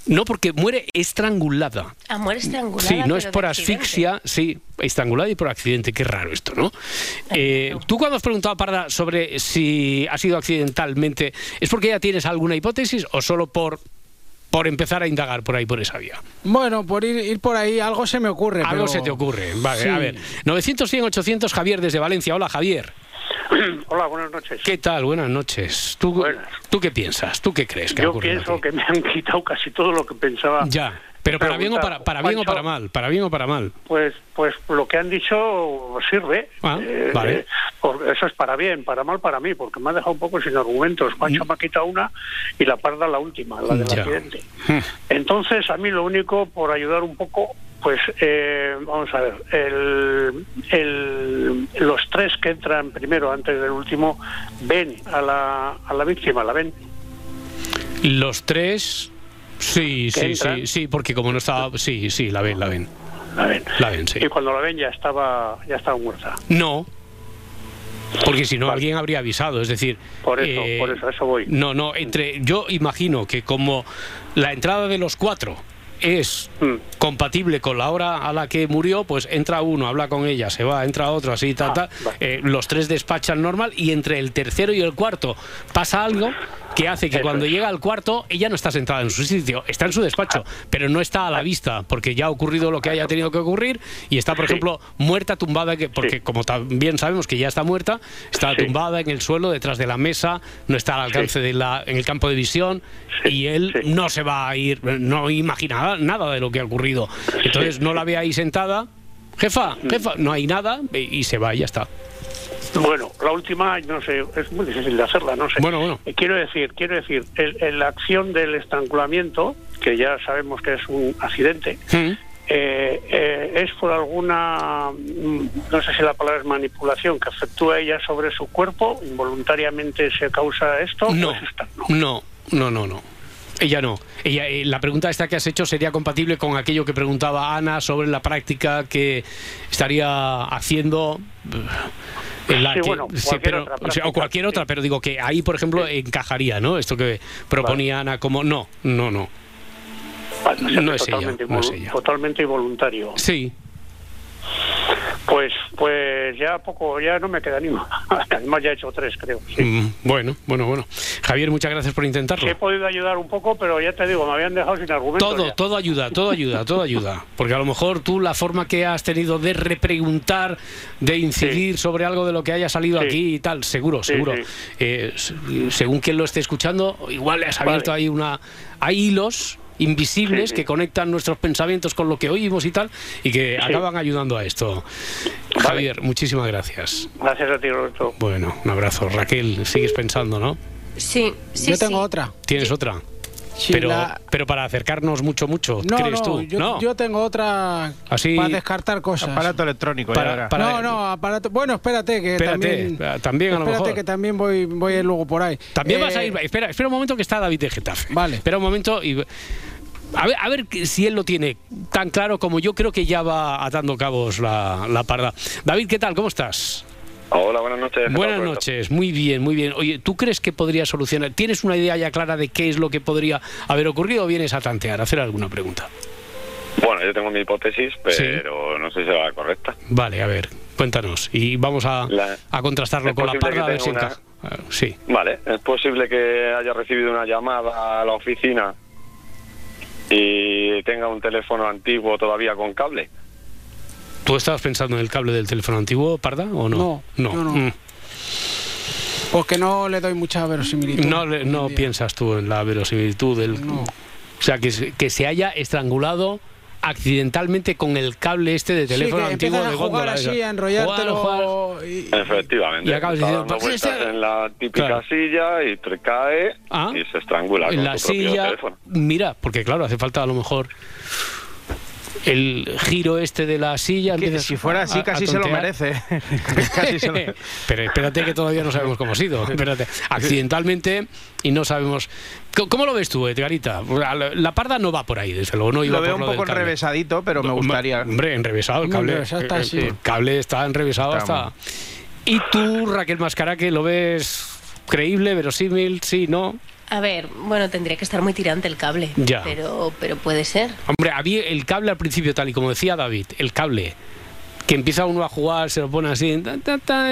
No, porque muere estrangulada. A muere estrangulada. Sí, no es por asfixia, sí, estrangulada y por accidente. Qué raro esto, ¿no? Eh, Tú cuando has preguntado a Parda sobre si ha sido accidentalmente, ¿es porque ya tienes alguna hipótesis o solo por, por empezar a indagar por ahí, por esa vía? Bueno, por ir, ir por ahí algo se me ocurre. Algo pero- se te ocurre. Vale, Sí. a ver. 900, 100, 800, Javier desde Valencia. Hola, Javier. Hola, buenas noches. ¿Qué tal? Buenas noches. ¿Tú, ¿tú qué piensas? ¿Tú qué crees que Yo pienso que me han quitado casi todo lo que pensaba. Ya, pero para bien o para, para bien o para mal, para bien o para mal. Pues, pues lo que han dicho sirve. Ah, Eh, vale. eh, eso es para bien, para mal para mí, porque me ha dejado un poco sin argumentos. Juancho me ha quitado una y la parda la última, la del Mm. Ya. accidente. Entonces, a mí lo único, por ayudar un poco, pues eh, vamos a ver, el, el- los tres que entran primero, antes del último, ven a la, a la víctima, la ven. Los tres, sí, ¿Que sí, entran? sí, sí, porque como no estaba, sí, sí, la ven, la ven. La ven. La ven, sí. Y cuando la ven ya estaba, ya estaba muerta. No, porque si no alguien habría avisado, es decir. Por eso, eh, por eso, eso voy. No, no, entre, yo imagino que como la entrada de los cuatro es Mm. compatible con la hora a la que murió, pues entra uno, habla con ella, se va, entra otro, así, Ah, tal, tal. Eh, los tres despachan normal y entre el tercero y el cuarto pasa algo que hace que Eso cuando es. llega al cuarto ella no está sentada en su sitio, está en su despacho, pero no está a la vista porque ya ha ocurrido lo que haya tenido que ocurrir y está, por Sí. ejemplo, muerta, tumbada, que, porque como también sabemos que ya está muerta, está Sí. tumbada en el suelo detrás de la mesa, no está al alcance de la, en el campo de visión y él no se va a ir, no imagina nada de lo que ha ocurrido. Entonces no la ve ahí sentada, jefa, jefa, no hay nada y se va y ya está. Bueno, la última, no sé, es muy difícil de hacerla, no sé. Bueno, bueno. Eh, Quiero decir, quiero decir, la acción del estrangulamiento, que ya sabemos que es un accidente, Mm. eh, eh, es por alguna, mm, no sé si la palabra es manipulación, que efectúa ella sobre su cuerpo, involuntariamente se causa esto. No, pues está- no, no, no, no. Ella no. Ella, eh, la pregunta esta que has hecho sería compatible con aquello que preguntaba Ana sobre la práctica que estaría haciendo. en la Sí, que- bueno, sí, cualquier pero- otra o, sea, o práctica, cualquier otra, pero digo que ahí, por ejemplo, encajaría, ¿no? Esto que proponía Ana como no, no, no. Vale, No es ella, totalmente, no es involu- ella. totalmente involuntario. Sí. Pues, pues ya poco, ya no me queda ni uno. Además ya he hecho tres, creo. sí. Mm, bueno, bueno, bueno. Javier, muchas gracias por intentarlo. He podido ayudar un poco, pero ya te digo, me habían dejado sin argumentos. Todo, ya. todo ayuda, todo ayuda, todo ayuda. Porque a lo mejor tú la forma que has tenido de repreguntar, de incidir sobre algo de lo que haya salido Sí. aquí y tal, seguro, seguro. Eh, según quien lo esté escuchando, igual le has abierto ahí una... Hay hilos invisibles Sí, sí. que conectan nuestros pensamientos con lo que oímos y tal y que Sí. acaban ayudando a esto. Javier, muchísimas gracias. Gracias a ti, Roberto. Bueno, un abrazo. Raquel, sigues pensando, ¿no? Sí, sí. Yo tengo sí. otra. ¿Tienes otra? Pero, la- pero para acercarnos mucho, mucho, No, ¿crees no, tú? Yo, no. yo tengo otra Así- para descartar cosas. Aparato electrónico, Para- ya verás. para- no, no, aparato. Bueno, espérate, que Espérate, también. espera, también a lo espérate mejor. que también voy, voy a ir luego por ahí. También Eh, vas a ir. Espera, espera un momento que está David de Getafe. Vale. Espera un momento y. A ver, a ver si él lo tiene tan claro como yo creo que ya va atando cabos la, la parda. David, ¿qué tal? ¿Cómo estás? Hola, buenas noches. ¿Qué tal, Buenas noches, muy bien, muy bien. Oye, ¿tú crees que podría solucionar? ¿Tienes una idea ya clara de qué es lo que podría haber ocurrido o vienes a tantear, a hacer alguna pregunta? Bueno, yo tengo mi hipótesis, pero no sé si será correcta. Vale, a ver, cuéntanos. Y vamos a, La- a contrastarlo con la parda a ver si tenga una- encaja. Ah, Sí. Vale, es posible que haya recibido una llamada a la oficina y tenga un teléfono antiguo todavía con cable. ¿Tú estabas pensando en el cable del teléfono antiguo, Parda, o no? No, yo no. Mm. Porque no le doy mucha verosimilitud. No, le- no piensas tú en la verosimilitud del... No. O sea, que, se- que se haya estrangulado accidentalmente con el cable este de teléfono sí, que antiguo de góndola. así, a enrollártelo. Jugar, y- Efectivamente. Y acabas diciendo, dando pues vueltas ese- en la típica Claro. silla y te cae Ah. y se estrangula en con la propio silla. teléfono. Mira, porque claro, hace falta a lo mejor el giro este de la silla. Que si fuera así, a- a casi se merece. Casi se lo- Pero espérate que todavía no sabemos cómo ha sido. Espérate. Accidentalmente y no sabemos. ¿Cómo- ¿Cómo lo ves tú, Edgarita? La, la parda no va por ahí, desde luego. No iba Lo veo por un lo poco enrevesadito, pero me gustaría. Hombre, enrevesado el cable. está el- así. el cable está enrevesado Está hasta. ¿Y tú, Raquel Mascara, que lo ves creíble, verosímil? Sí, no. A ver, bueno, tendría que estar muy tirante el cable. Ya. Pero, pero puede ser. Hombre, había el cable al principio, tal y como decía David, el cable que empieza uno a jugar, se lo pone así, ta, ta, ta,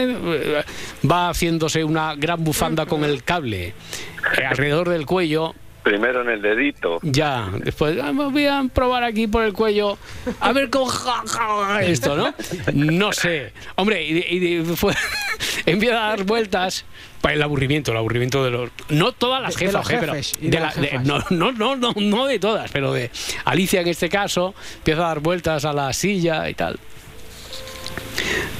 va haciéndose una gran bufanda con el cable eh, alrededor del cuello. Primero en el dedito. Ya, después ah, voy a probar aquí por el cuello, a ver con ja, ja, esto, ¿no? No sé. Hombre, y, y fue- empieza a dar vueltas para el aburrimiento, el aburrimiento de los... No todas las De- de jefas, los eh, pero de la- de- jefas. no, no, no, no, no de todas, pero de Alicia en este caso, empieza a dar vueltas a la silla y tal.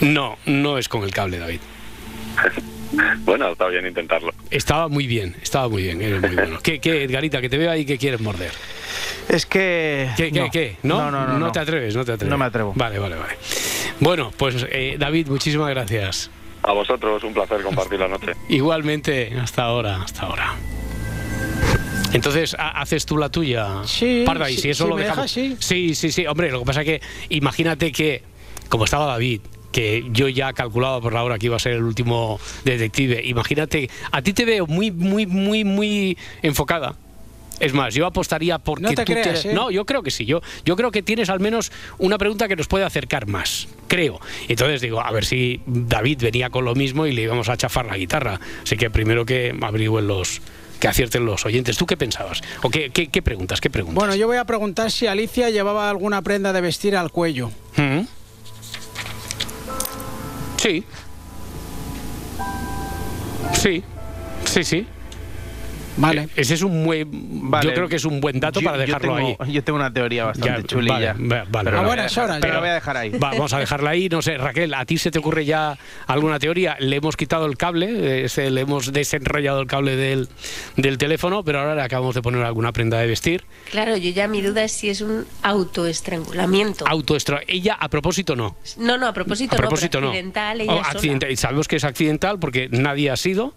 No, no es con el cable, David. Bueno, está bien intentarlo. Estaba muy bien, estaba muy bien, eres muy bueno. ¿Qué, qué, Edgarita, que te veo ahí que quieres morder? Es que. ¿Qué, qué, no. qué? ¿No? No, no, no, no. te atreves, no te atreves. No me atrevo. Vale, vale, vale. Bueno, pues eh, David, muchísimas gracias. A vosotros, un placer compartir la noche. Igualmente, hasta ahora, hasta ahora. Entonces, ¿ha- ¿haces tú la tuya? Sí, Parda, y sí, si eso si lo me dejamos. dejas, sí. sí, sí, sí. Hombre, lo que pasa es que imagínate que, como estaba David, que yo ya calculaba por la hora que iba a ser el último detective, imagínate, a ti te veo muy, muy, muy, muy enfocada. Es más, yo apostaría porque No te tú creas, ¿eh? No, yo creo que sí. Yo, yo creo que tienes al menos una pregunta que nos puede acercar más. Creo. Entonces digo, a ver si David venía con lo mismo y le íbamos a chafar la guitarra. Así que primero que averigüen los que acierten los oyentes. ¿Tú qué pensabas? ¿O qué, qué, qué preguntas? ¿Qué preguntas? Bueno, yo voy a preguntar si Alicia llevaba alguna prenda de vestir al cuello. ¿Mm? Sí. Sí. Sí, sí. Vale. Eh, Ese es un buen. Vale. Yo creo que es un buen dato Yo- para yo dejarlo tengo- ahí. Yo tengo una teoría bastante Ya, chulilla. Vale, va- vale, pero vale. la voy a dejar- pero la voy a dejar ahí. Va, vamos a dejarla ahí. No sé, Raquel, ¿a ti se te ocurre ya alguna teoría? Le hemos quitado el cable, eh, se- le hemos desenrollado el cable del, del teléfono, pero ahora le acabamos de poner alguna prenda de vestir. Claro, yo ya mi duda es si es un autoestrangulamiento. Autoestra ella, a propósito, no. No, no, a propósito, A propósito, no, no. pero accidental, ella Oh, sola. y sabemos que es accidental porque nadie ha sido,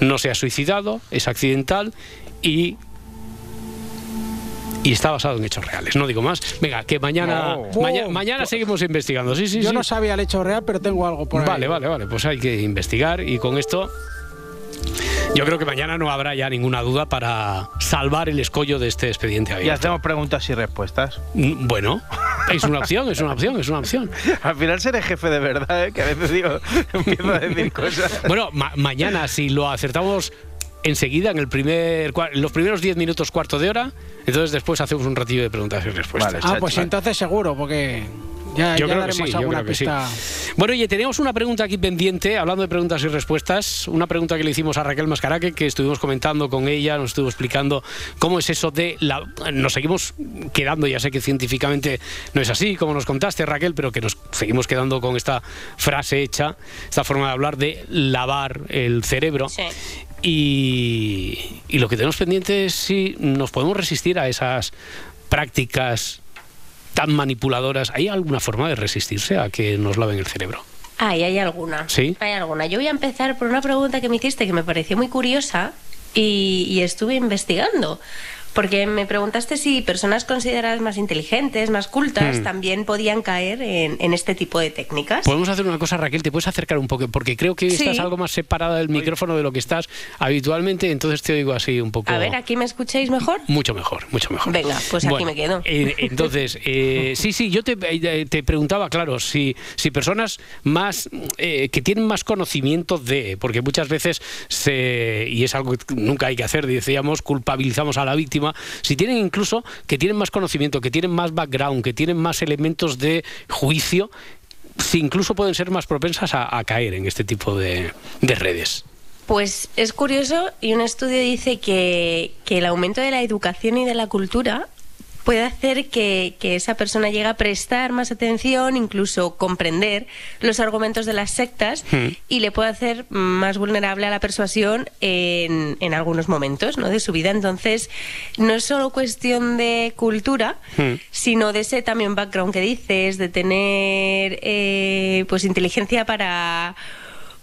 no se ha suicidado, es accidental y. Y está basado en hechos reales, no digo más. Venga, que mañana, No. maña- Oh. mañana seguimos investigando. Sí, sí, yo sí. no sabía el hecho real, pero tengo algo por ahí. Vale, vale, vale. Pues hay que investigar y con esto. Yo creo que mañana no habrá ya ninguna duda para salvar el escollo de este expediente Y abierto. hacemos preguntas y respuestas. Mm, Bueno, es una opción, es una opción, es una opción. Al final seré jefe de verdad, ¿eh? que a veces digo, empiezo a decir cosas. Bueno, ma- mañana, si lo acertamos enseguida, en el primer, en los primeros 10 minutos, cuarto de hora, entonces después hacemos un ratillo de preguntas y respuestas. Ah, pues entonces seguro, porque ya, Yo ya creo que sí, yo alguna creo que sí. pista. Bueno, oye, tenemos una pregunta aquí pendiente, hablando de preguntas y respuestas, una pregunta que le hicimos a Raquel Mascaraque, que estuvimos comentando con ella, nos estuvo explicando cómo es eso de la... Nos seguimos quedando, ya sé que científicamente no es así, como nos contaste Raquel, pero que nos seguimos quedando con esta frase hecha, esta forma de hablar de lavar el cerebro. Y, y lo que tenemos pendiente es si nos podemos resistir a esas prácticas tan manipuladoras. ¿Hay alguna forma de resistirse a que nos laven el cerebro? Ay, hay alguna. ¿Sí? Hay alguna. Yo voy a empezar por una pregunta que me hiciste que me pareció muy curiosa y, y estuve investigando. Porque me preguntaste si personas consideradas más inteligentes, más cultas, Hmm. también podían caer en, en este tipo de técnicas. Podemos hacer una cosa, Raquel, te puedes acercar un poco, porque creo que Sí. estás algo más separada del micrófono de lo que estás habitualmente, entonces te oigo así un poco... A ver, ¿aquí me escucháis mejor? Mucho mejor, mucho mejor. Venga, pues aquí Bueno, me quedo. eh, entonces, eh, sí, sí, yo te, eh, te preguntaba, claro, si, si personas más eh, que tienen más conocimiento de, porque muchas veces se, y es algo que nunca hay que hacer, decíamos, culpabilizamos a la víctima, si tienen incluso que tienen más conocimiento, que tienen más background, que tienen más elementos de juicio, si incluso pueden ser más propensas a, caer en este tipo de, de redes. Pues es curioso y un estudio dice que, que el aumento de la educación y de la cultura puede hacer que, que esa persona llegue a prestar más atención, incluso comprender los argumentos de las sectas Hmm. y le puede hacer más vulnerable a la persuasión en, en algunos momentos ¿no? de su vida. Entonces, no es solo cuestión de cultura, Hmm. sino de ese también background que dices, de tener eh, pues inteligencia para,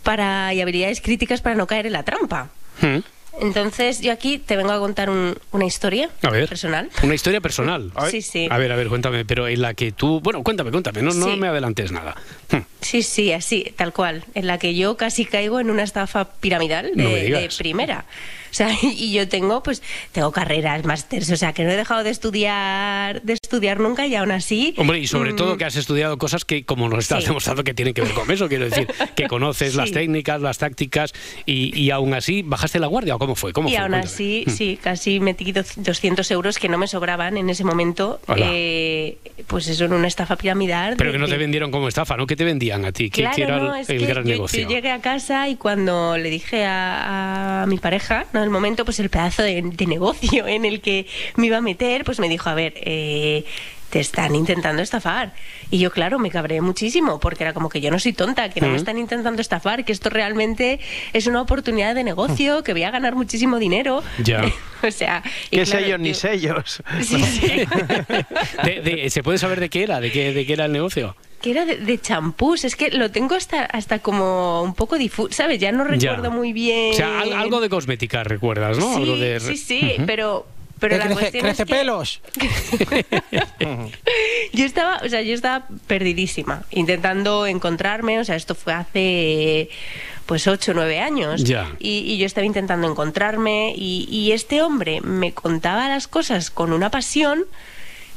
para y habilidades críticas para no caer en la trampa. Hmm. Entonces, yo aquí te vengo a contar un- una historia A ver. personal. Una historia personal. Sí, sí. A ver, a ver, cuéntame, pero en la que tú... Bueno, cuéntame, cuéntame, no, no Sí. me adelantes nada. Hmm. Sí, sí, así, tal cual, en la que yo casi caigo en una estafa piramidal de, No primera. O sea, y yo tengo, pues, tengo carreras, másters, o sea, que no he dejado de estudiar, de estudiar nunca y aún así. Hombre, y sobre mm, todo que has estudiado cosas que, como nos estás Sí. demostrando, que tienen que ver con eso. Quiero decir, que conoces las técnicas, las tácticas, y, y aún así, ¿bajaste la guardia o cómo fue? ¿Cómo y fue? aún Cuéntame. así, Hmm. sí, casi metí do- 200 euros que no me sobraban en ese momento. Eh, pues eso, en una estafa piramidal. Pero de- que no te vendieron como estafa, ¿no? ¿Qué te vendían a ti? ¿Qué, Claro, era el- no, es el que gran yo, negocio? yo llegué a casa y cuando le dije a, a mi pareja, ¿no? En el momento, pues el pedazo de, de negocio en el que me iba a meter, pues me dijo, a ver, eh, te están intentando estafar. Y yo, claro, me cabré muchísimo, porque era como que yo no soy tonta, que no me están intentando estafar, que esto realmente es una oportunidad de negocio, que voy a ganar muchísimo dinero. Ya. o sea, ¿Qué claro, sellos ni sellos? Sí, sí. De- de- ¿Se puede saber de qué era? ¿De qué, de qué era el negocio? Que era de, de champús, es que lo tengo hasta, hasta como un poco difuso, ¿sabes? Ya no Ya. recuerdo muy bien. O sea, al- algo de cosmética, ¿recuerdas, no? Sí, algo de... sí, sí, pero, pero la crece, cuestión crece es que pelos. yo estaba, o sea, yo estaba perdidísima, intentando encontrarme, o sea, esto fue hace pues ocho o nueve años Ya. y, y yo estaba intentando encontrarme y, y este hombre me contaba las cosas con una pasión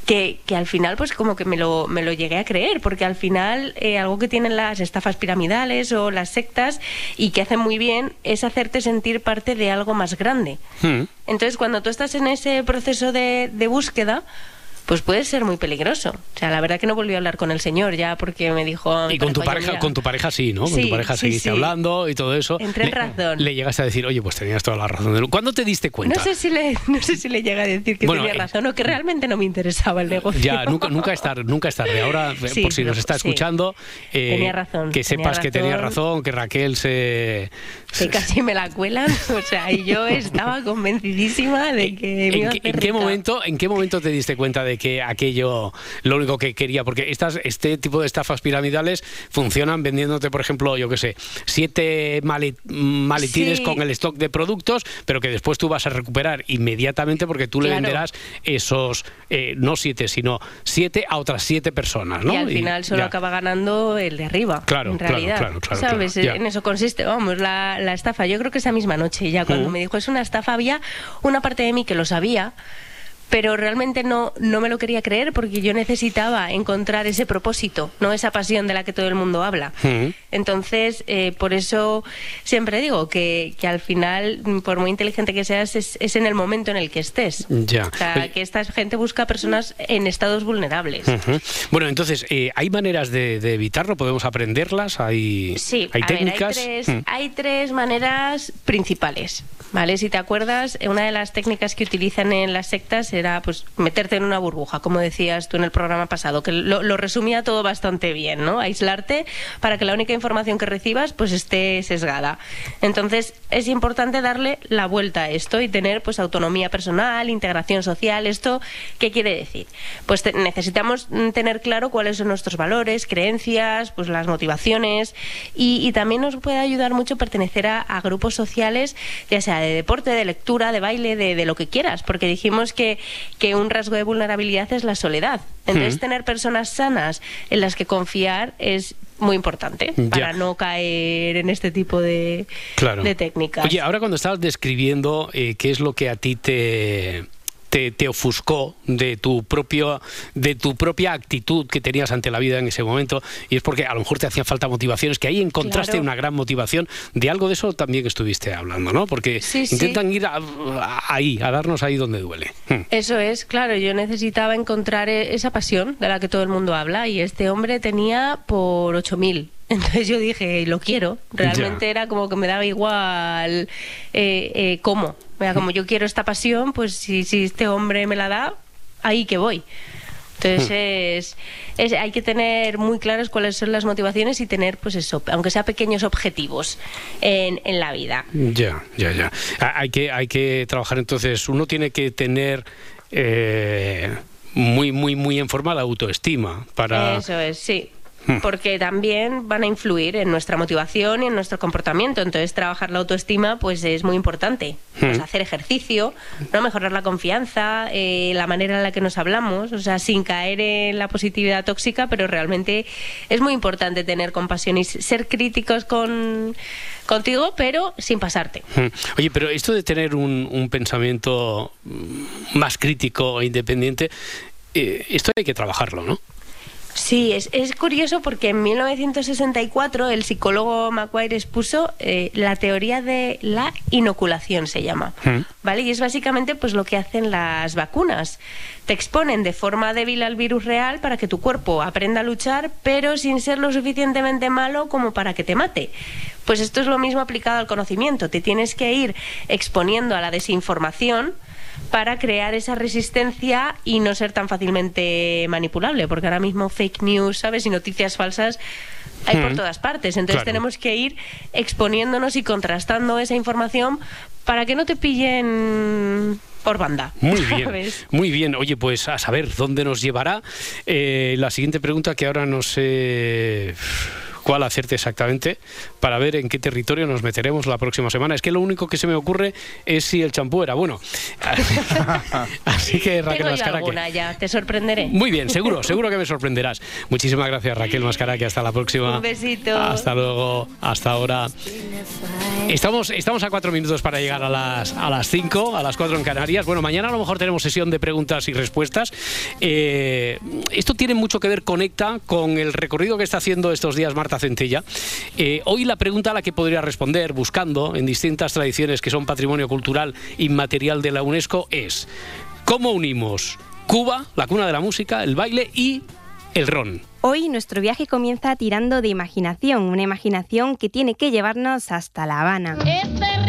que, que al final pues como que me lo, me lo llegué a creer, porque al final eh, algo que tienen las estafas piramidales o las sectas y que hacen muy bien es hacerte sentir parte de algo más grande. Hmm. Entonces, cuando tú estás en ese proceso de, de búsqueda, pues puede ser muy peligroso. O sea, la verdad que no volví a hablar con el señor ya porque me dijo... Y con tu "Oye, pareja, mira, con tu pareja sí, ¿no? con Sí, tu pareja sí, seguiste sí. hablando y todo eso. Entré en Le- razón. Le llegaste a decir, oye, pues tenías toda la razón. ¿Cuándo te diste cuenta? No sé, si le, no sé si le llega a decir que Bueno, tenía eh, razón o que realmente no me interesaba el negocio. Ya, nunca, nunca, es tarde, nunca es tarde. Ahora, eh, por si nos está escuchando, eh, Tenía razón, que tenía sepas que tenía razón. que Raquel se... Que casi me la cuelan. O sea, y yo estaba convencidísima de que me iba ¿En a qué, hacer en qué rica. momento, ¿En qué momento te diste cuenta de que aquello, lo único que quería? Porque estas, este tipo de estafas piramidales funcionan vendiéndote, por ejemplo, yo qué sé, siete male- maletines Sí. con el stock de productos, pero que después tú vas a recuperar inmediatamente porque tú le venderás esos, eh, no siete, sino siete a otras siete personas, ¿no? Y al Y final solo ya. acaba ganando el de arriba. Claro, en realidad. claro, claro, ¿Sabes? ya. En eso consiste, vamos, la, la estafa. Yo creo que esa misma noche, ya cuando me dijo es una estafa, había una parte de mí que lo sabía. Pero realmente no, no me lo quería creer porque yo necesitaba encontrar ese propósito, no esa pasión de la que todo el mundo habla. Mm. Entonces, eh, por eso siempre digo que, que al final, por muy inteligente que seas, es, es en el momento en el que estés. Ya. O sea, que esta gente busca personas en estados vulnerables. Ujú. Bueno, entonces, eh, ¿hay maneras de, de evitarlo? ¿Podemos aprenderlas? ¿Hay, Sí, ¿hay a ver, técnicas? hay, tres, Mm. hay tres maneras principales. ¿Vale? Si te acuerdas, eh, una de las técnicas que utilizan en las sectas era pues meterte en una burbuja, como decías tú en el programa pasado, que lo, resumía todo bastante bien, ¿no? Aislarte para que la única información que recibas pues esté sesgada. Entonces, es importante darle la vuelta a esto y tener pues autonomía personal, integración social. ¿Esto qué quiere decir? Pues necesitamos mm, tener claro cuáles son nuestros valores, creencias, pues las motivaciones y, también nos puede ayudar mucho pertenecer a, a grupos sociales, ya sea de deporte, de lectura, de baile, de, de lo que quieras, porque dijimos que, que un rasgo de vulnerabilidad es la soledad. Entonces, Mm. tener personas sanas en las que confiar es muy importante Ya. para no caer en este tipo de, Claro. de técnicas. Oye, ahora cuando estabas describiendo eh, qué es lo que a ti te, te, te ofuscó de tu propio de tu propia actitud que tenías ante la vida en ese momento y es porque a lo mejor te hacían falta motivaciones que ahí encontraste Claro. una gran motivación de algo de eso también estuviste hablando no porque Sí, sí. intentan ir a- a- ahí a darnos ahí donde duele Hmm. Eso es, claro, yo necesitaba encontrar e- esa pasión de la que todo el mundo habla y este hombre tenía por 8.000 Entonces yo dije, lo quiero. Realmente era como que me daba igual eh, eh, cómo. Era como yo quiero esta pasión, pues si, si este hombre me la da, ahí que voy. Entonces Hmm. es, es- hay que tener muy claras cuáles son las motivaciones y tener, pues eso, aunque sea pequeños objetivos en, en la vida. Ya, ya, ya. Ha- Hay que, hay que trabajar entonces, uno tiene que tener eh, muy, muy, muy en forma la autoestima para... Eso es, sí. Hmm. Porque también van a influir en nuestra motivación y en nuestro comportamiento. Entonces, trabajar la autoestima pues es muy importante. Pues, Hmm. hacer ejercicio, no mejorar la confianza, eh, la manera en la que nos hablamos, o sea, sin caer en la positividad tóxica, pero realmente es muy importante tener compasión y ser críticos con contigo, pero sin pasarte. Mm. Oye, pero esto de tener un, un pensamiento mm, más crítico e independiente, eh, esto hay que trabajarlo, ¿no? Sí, es, es curioso porque en 1964 el psicólogo Macquarie expuso eh, la teoría de la inoculación, se llama. ¿Vale? Y es básicamente pues lo que hacen las vacunas. Te exponen de forma débil al virus real para que tu cuerpo aprenda a luchar, pero sin ser lo suficientemente malo como para que te mate. Pues esto es lo mismo aplicado al conocimiento. Te tienes que ir exponiendo a la desinformación para crear esa resistencia y no ser tan fácilmente manipulable, porque ahora mismo fake news, ¿sabes? Y noticias falsas hay por Mm. todas partes. Entonces Claro. tenemos que ir exponiéndonos y contrastando esa información para que no te pillen por banda. Muy bien, ¿sabes? muy bien. Oye, pues a saber dónde nos llevará. Eh, la siguiente pregunta que ahora no sé cuál hacerte exactamente para ver en qué territorio nos meteremos la próxima semana. Es que lo único que se me ocurre es si el champú era bueno. Así que Raquel Tengo Mascaraque. alguna ya, te sorprenderé. Muy bien, seguro, seguro que me sorprenderás. Muchísimas gracias Raquel Mascaraque, hasta la próxima. Un besito. Hasta luego, hasta ahora. Estamos, estamos a cuatro minutos para llegar a las, a las cinco, a las cuatro en Canarias. Bueno, mañana a lo mejor tenemos sesión de preguntas y respuestas. Eh, esto tiene mucho que ver, conecta con el recorrido que está haciendo estos días Marta Centella. Eh, hoy la pregunta a la que podría responder, buscando en distintas tradiciones que son patrimonio cultural inmaterial de la UNESCO, es ¿cómo unimos Cuba, la cuna de la música, el baile y el ron? Hoy nuestro viaje comienza tirando de imaginación, una imaginación que tiene que llevarnos hasta La Habana. Este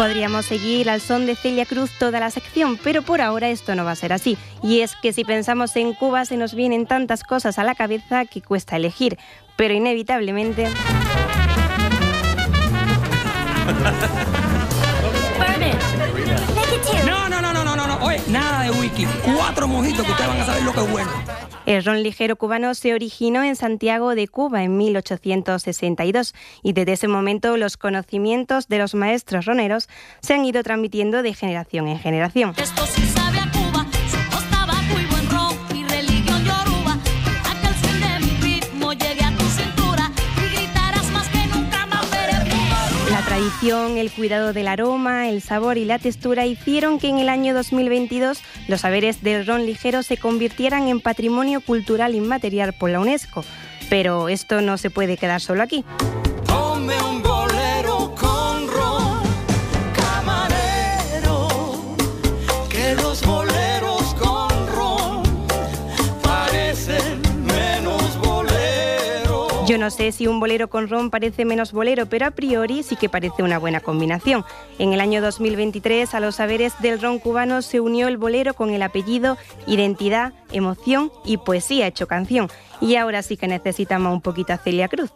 Podríamos seguir al son de Celia Cruz toda la sección, pero por ahora esto no va a ser así. Y es que si pensamos en Cuba se nos vienen tantas cosas a la cabeza que cuesta elegir, pero inevitablemente... No, no, no, no, no, no. Oye, nada de wiki. Cuatro mojitos que ustedes van a saber lo que es bueno. El ron ligero cubano se originó en Santiago de Cuba en 1862 y desde ese momento los conocimientos de los maestros roneros se han ido transmitiendo de generación en generación. El cuidado del aroma, el sabor y la textura hicieron que en el año 2022 los saberes del ron ligero se convirtieran en patrimonio cultural inmaterial por la UNESCO. Pero esto no se puede quedar solo aquí. Yo no sé si un bolero con ron parece menos bolero, pero a priori sí que parece una buena combinación. En el año 2023 a los saberes del ron cubano se unió el bolero con el apellido, identidad, emoción y poesía hecho canción. Y ahora sí que necesitamos un poquito a Celia Cruz.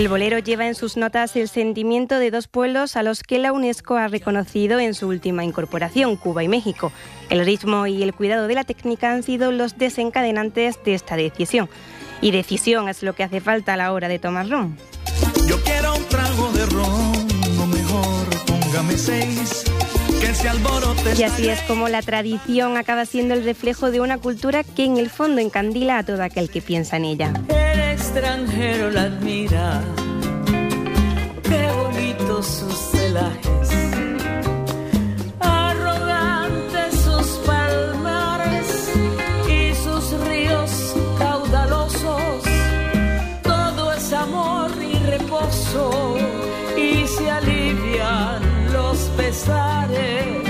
El bolero lleva en sus notas el sentimiento de dos pueblos a los que la UNESCO ha reconocido en su última incorporación, Cuba y México. El ritmo y el cuidado de la técnica han sido los desencadenantes de esta decisión. Y decisión es lo que hace falta a la hora de tomar ron. Yo quiero un trago de ron, o mejor póngame seis. Y así es como la tradición acaba siendo el reflejo de una cultura que en el fondo encandila a todo aquel que piensa en ella extranjero la admira. Qué bonitos sus celajes, arrogantes sus palmares y sus ríos caudalosos. Todo es amor y reposo y se alivian los pesares.